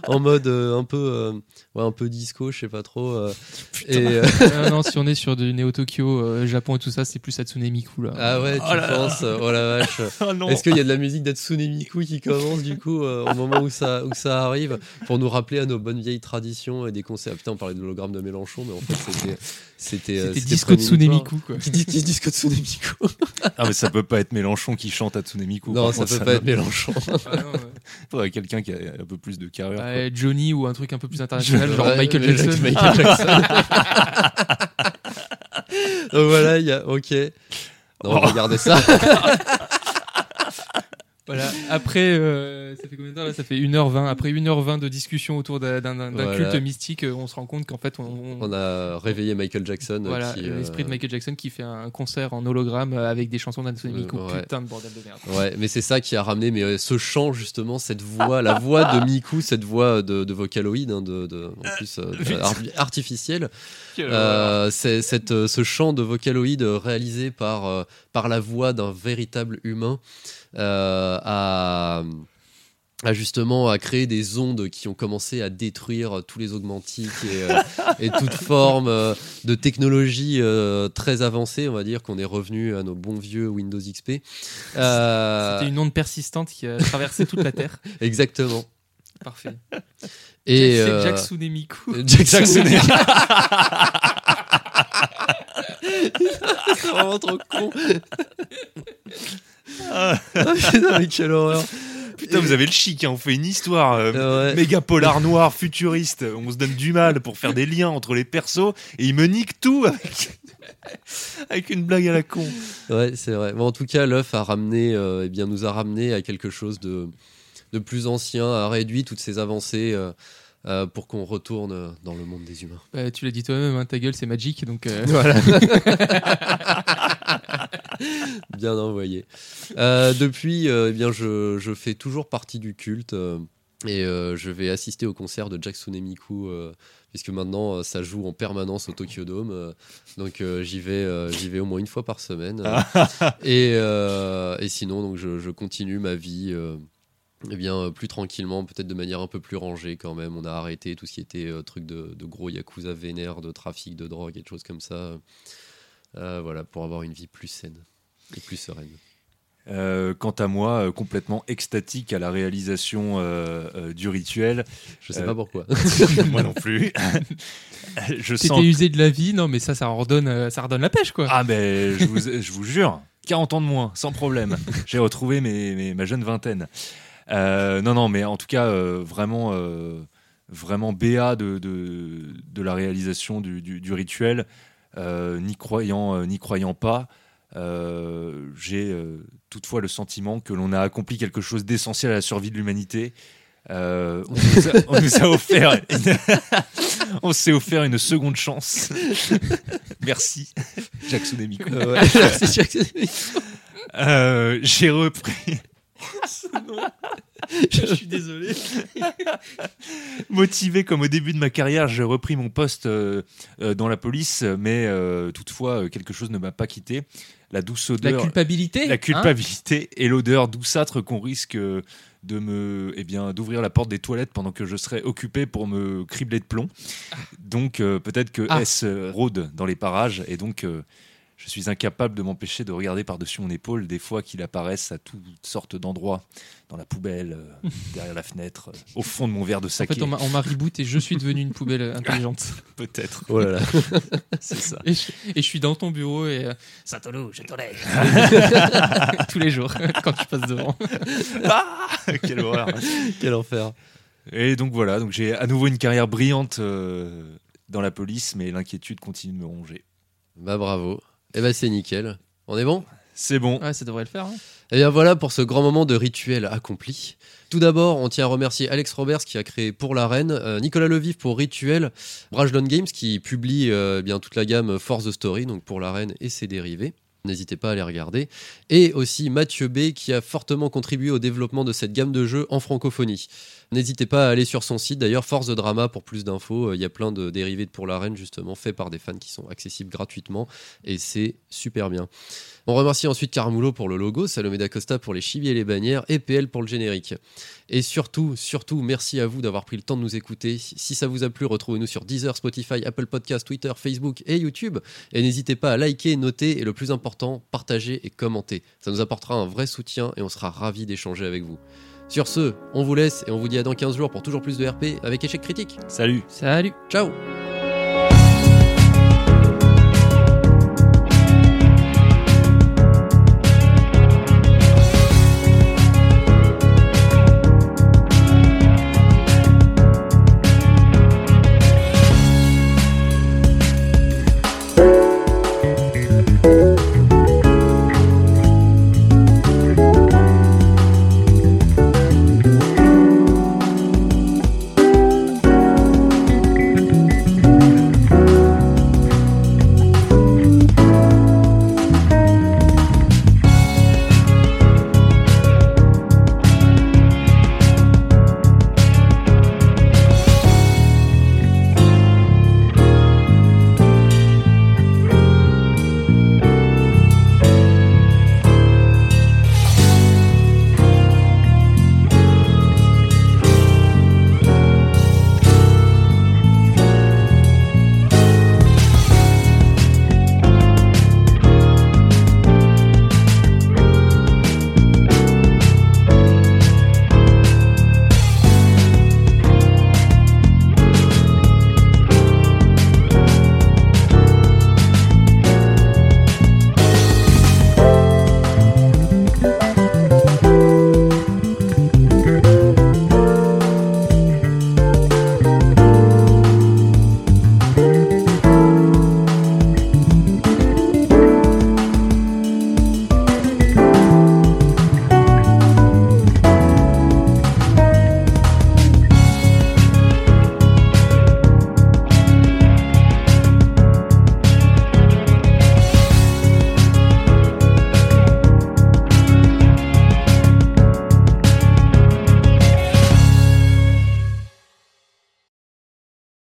en mode un peu ouais, un peu disco, je sais pas trop. et, ah non, si on est sur du Neo Tokyo, Japon et tout ça, c'est plus Hatsune Miku là. Ah ouais, tu oh penses, oh la vache. Oh Est-ce qu'il y a de la musique d'Hatsune Miku qui commence du coup euh, au moment où ça, où ça arrive pour nous rappeler à nos bonnes vieilles traditions et des concerts Ah, Putain, on parlait de l'hologramme de Mélenchon, mais en fait c'était c'était euh, Disco Tsune prémonitoire. Miku quoi. Qui dit qui dit Disco Tsune Miku Ah, mais ça peut pas être Mélenchon qui chante à Tsunemiku. Non, ça contre, peut pas être Mélenchon. Ah non, ouais. Faudrait quelqu'un qui a un peu plus de. Ouais, Johnny ou un truc un peu plus international, genre Ouais, Michael Jackson. Michael Jackson. Donc voilà, il y a OK. Non, on va regarder ça. Voilà. Après, euh, ça fait combien de temps là? Ça fait 1h20. Après 1h20 de discussion autour d'un d'un- d'un Voilà. culte mystique, euh, on se rend compte qu'en fait, on, on- On a réveillé Michael Jackson. euh, voilà, qui, l'esprit euh, de Michael Jackson qui fait un concert en hologramme avec des chansons d'Hatsune Miku. Euh, ouais. Putain de bordel de merde. Ouais, mais c'est ça qui a ramené mais euh, ce chant justement, cette voix, la voix de Miku, cette voix de, de Vocaloid, hein, de, de- en plus euh, art- artificielle. Euh, c'est cette, euh, ce chant de Vocaloid euh, réalisé par, euh, par la voix d'un véritable humain euh, a, a justement à créer des ondes qui ont commencé à détruire tous les augmentiques et, euh, et toute forme euh, de technologie euh, très avancée, on va dire qu'on est revenu à nos bons vieux Windows XP. C'était une onde persistante qui a traversé toute la Terre. Exactement. Parfait. Et Jack- euh, Jack Tsunemiku. Jackson Jackson est- C'est vraiment trop con. Ah. Ah, putain, mais quelle horreur. Putain, vous avez le chic, hein, on fait une histoire euh, Euh, ouais. méga polar noir, futuriste. On se donne du mal pour faire des liens entre les persos et il me nique tout avec, avec une blague à la con. Ouais, c'est vrai. Bon, en tout cas, l'œuf a ramené, euh, eh bien, nous a ramené à quelque chose de, de plus ancien, a réduit toutes ces avancées euh, euh, pour qu'on retourne dans le monde des humains. Bah, tu l'as dit toi-même, hein, ta gueule c'est Magic, donc euh, Voilà. bien envoyé. Euh, depuis, euh, eh bien, je, je fais toujours partie du culte euh, et euh, je vais assister au concert de Jack Tsunemiku. euh, Puisque maintenant ça joue en permanence au Tokyo Dome, donc j'y vais, j'y vais au moins une fois par semaine. et, euh, et sinon donc je, je continue ma vie, eh bien plus tranquillement, peut-être de manière un peu plus rangée quand même. On a arrêté tout ce qui était truc de, de gros yakuza vénère, de trafic de drogue et de choses comme ça. Euh, voilà, pour avoir une vie plus saine et plus sereine. Euh, quant à moi, euh, complètement extatique à la réalisation euh, euh, du rituel. Je sais Euh, pas pourquoi. moi non plus. je t'étais sens. usé de la vie, non mais ça, ça redonne, ça redonne la pêche quoi. Ah, ben, je vous, je vous jure, 40 ans de moins, sans problème. J'ai retrouvé mes, mes- ma jeune vingtaine. Euh, non, non, mais en tout cas, euh, vraiment, euh, vraiment BA de, de, de la réalisation du, du- du rituel, euh, n'y croyant, euh, n'y croyant pas. euh, J'ai euh, toutefois le sentiment que l'on a accompli quelque chose d'essentiel à la survie de l'humanité. Euh, on, nous a, on nous a offert, une- on s'est offert une seconde chance. Merci, Jacques Tsunemiku. Euh, ouais, c'est Jack Tsunemiku. Euh, J'ai repris. Je suis désolé. Motivé comme au début de ma carrière, j'ai repris mon poste euh, euh, dans la police, mais euh, toutefois, quelque chose ne m'a pas quitté. La douce La odeur. culpabilité. la hein culpabilité et l'odeur douceâtre qu'on risque de me eh bien d'ouvrir la porte des toilettes pendant que je serais occupé pour me cribler de plomb. Donc euh, peut-être que Ah. S rôde dans les parages et donc je suis incapable de m'empêcher de regarder par-dessus mon épaule des fois qu'il apparaissent à toutes sortes d'endroits, dans la poubelle, euh, derrière la fenêtre, euh, au fond de mon verre de En saké. fait, on m'a on m'a reboot et je suis devenu une poubelle intelligente. Peut-être, Oh là là. c'est ça. Et je, et je suis dans ton bureau et euh, Santolo, je te lève. Tous les jours quand tu passes devant. Ah Quelle horreur Quel enfer. Et donc voilà, donc j'ai à nouveau une carrière brillante euh, dans la police, mais l'inquiétude continue de me ronger. Bah bravo. Eh ben c'est nickel. On est bon? C'est bon. Ouais, ça devrait le faire. hein. Eh bien voilà pour ce grand moment de rituel accompli. Tout d'abord, on tient à remercier Alex Roberts qui a créé pour la reine, euh, Nicolas Levif pour Rituel, Brajlon Games qui publie euh, bien toute la gamme Force the Story, donc pour la reine et ses dérivés. N'hésitez pas à les regarder. Et aussi Mathieu B qui a fortement contribué au développement de cette gamme de jeux en francophonie. N'hésitez pas à aller sur son site d'ailleurs, Force the Drama pour plus d'infos. Euh, Il y a plein de dérivés de pour la reine justement faits par des fans qui sont accessibles gratuitement et c'est super bien. On remercie ensuite Caramulo pour le logo, Salomé d'Acosta pour les chiviers et les bannières et PL pour le générique. Et surtout, surtout, merci à vous d'avoir pris le temps de nous écouter. Si ça vous a plu, retrouvez-nous sur Deezer, Spotify, Apple Podcasts, Twitter, Facebook et YouTube. Et n'hésitez pas à liker, noter et le plus important, partager et commenter. Ça nous apportera un vrai soutien et on sera ravis d'échanger avec vous. Sur ce, on vous laisse et on vous dit à dans 15 jours pour toujours plus de RP avec échec critique. Salut. Salut. Ciao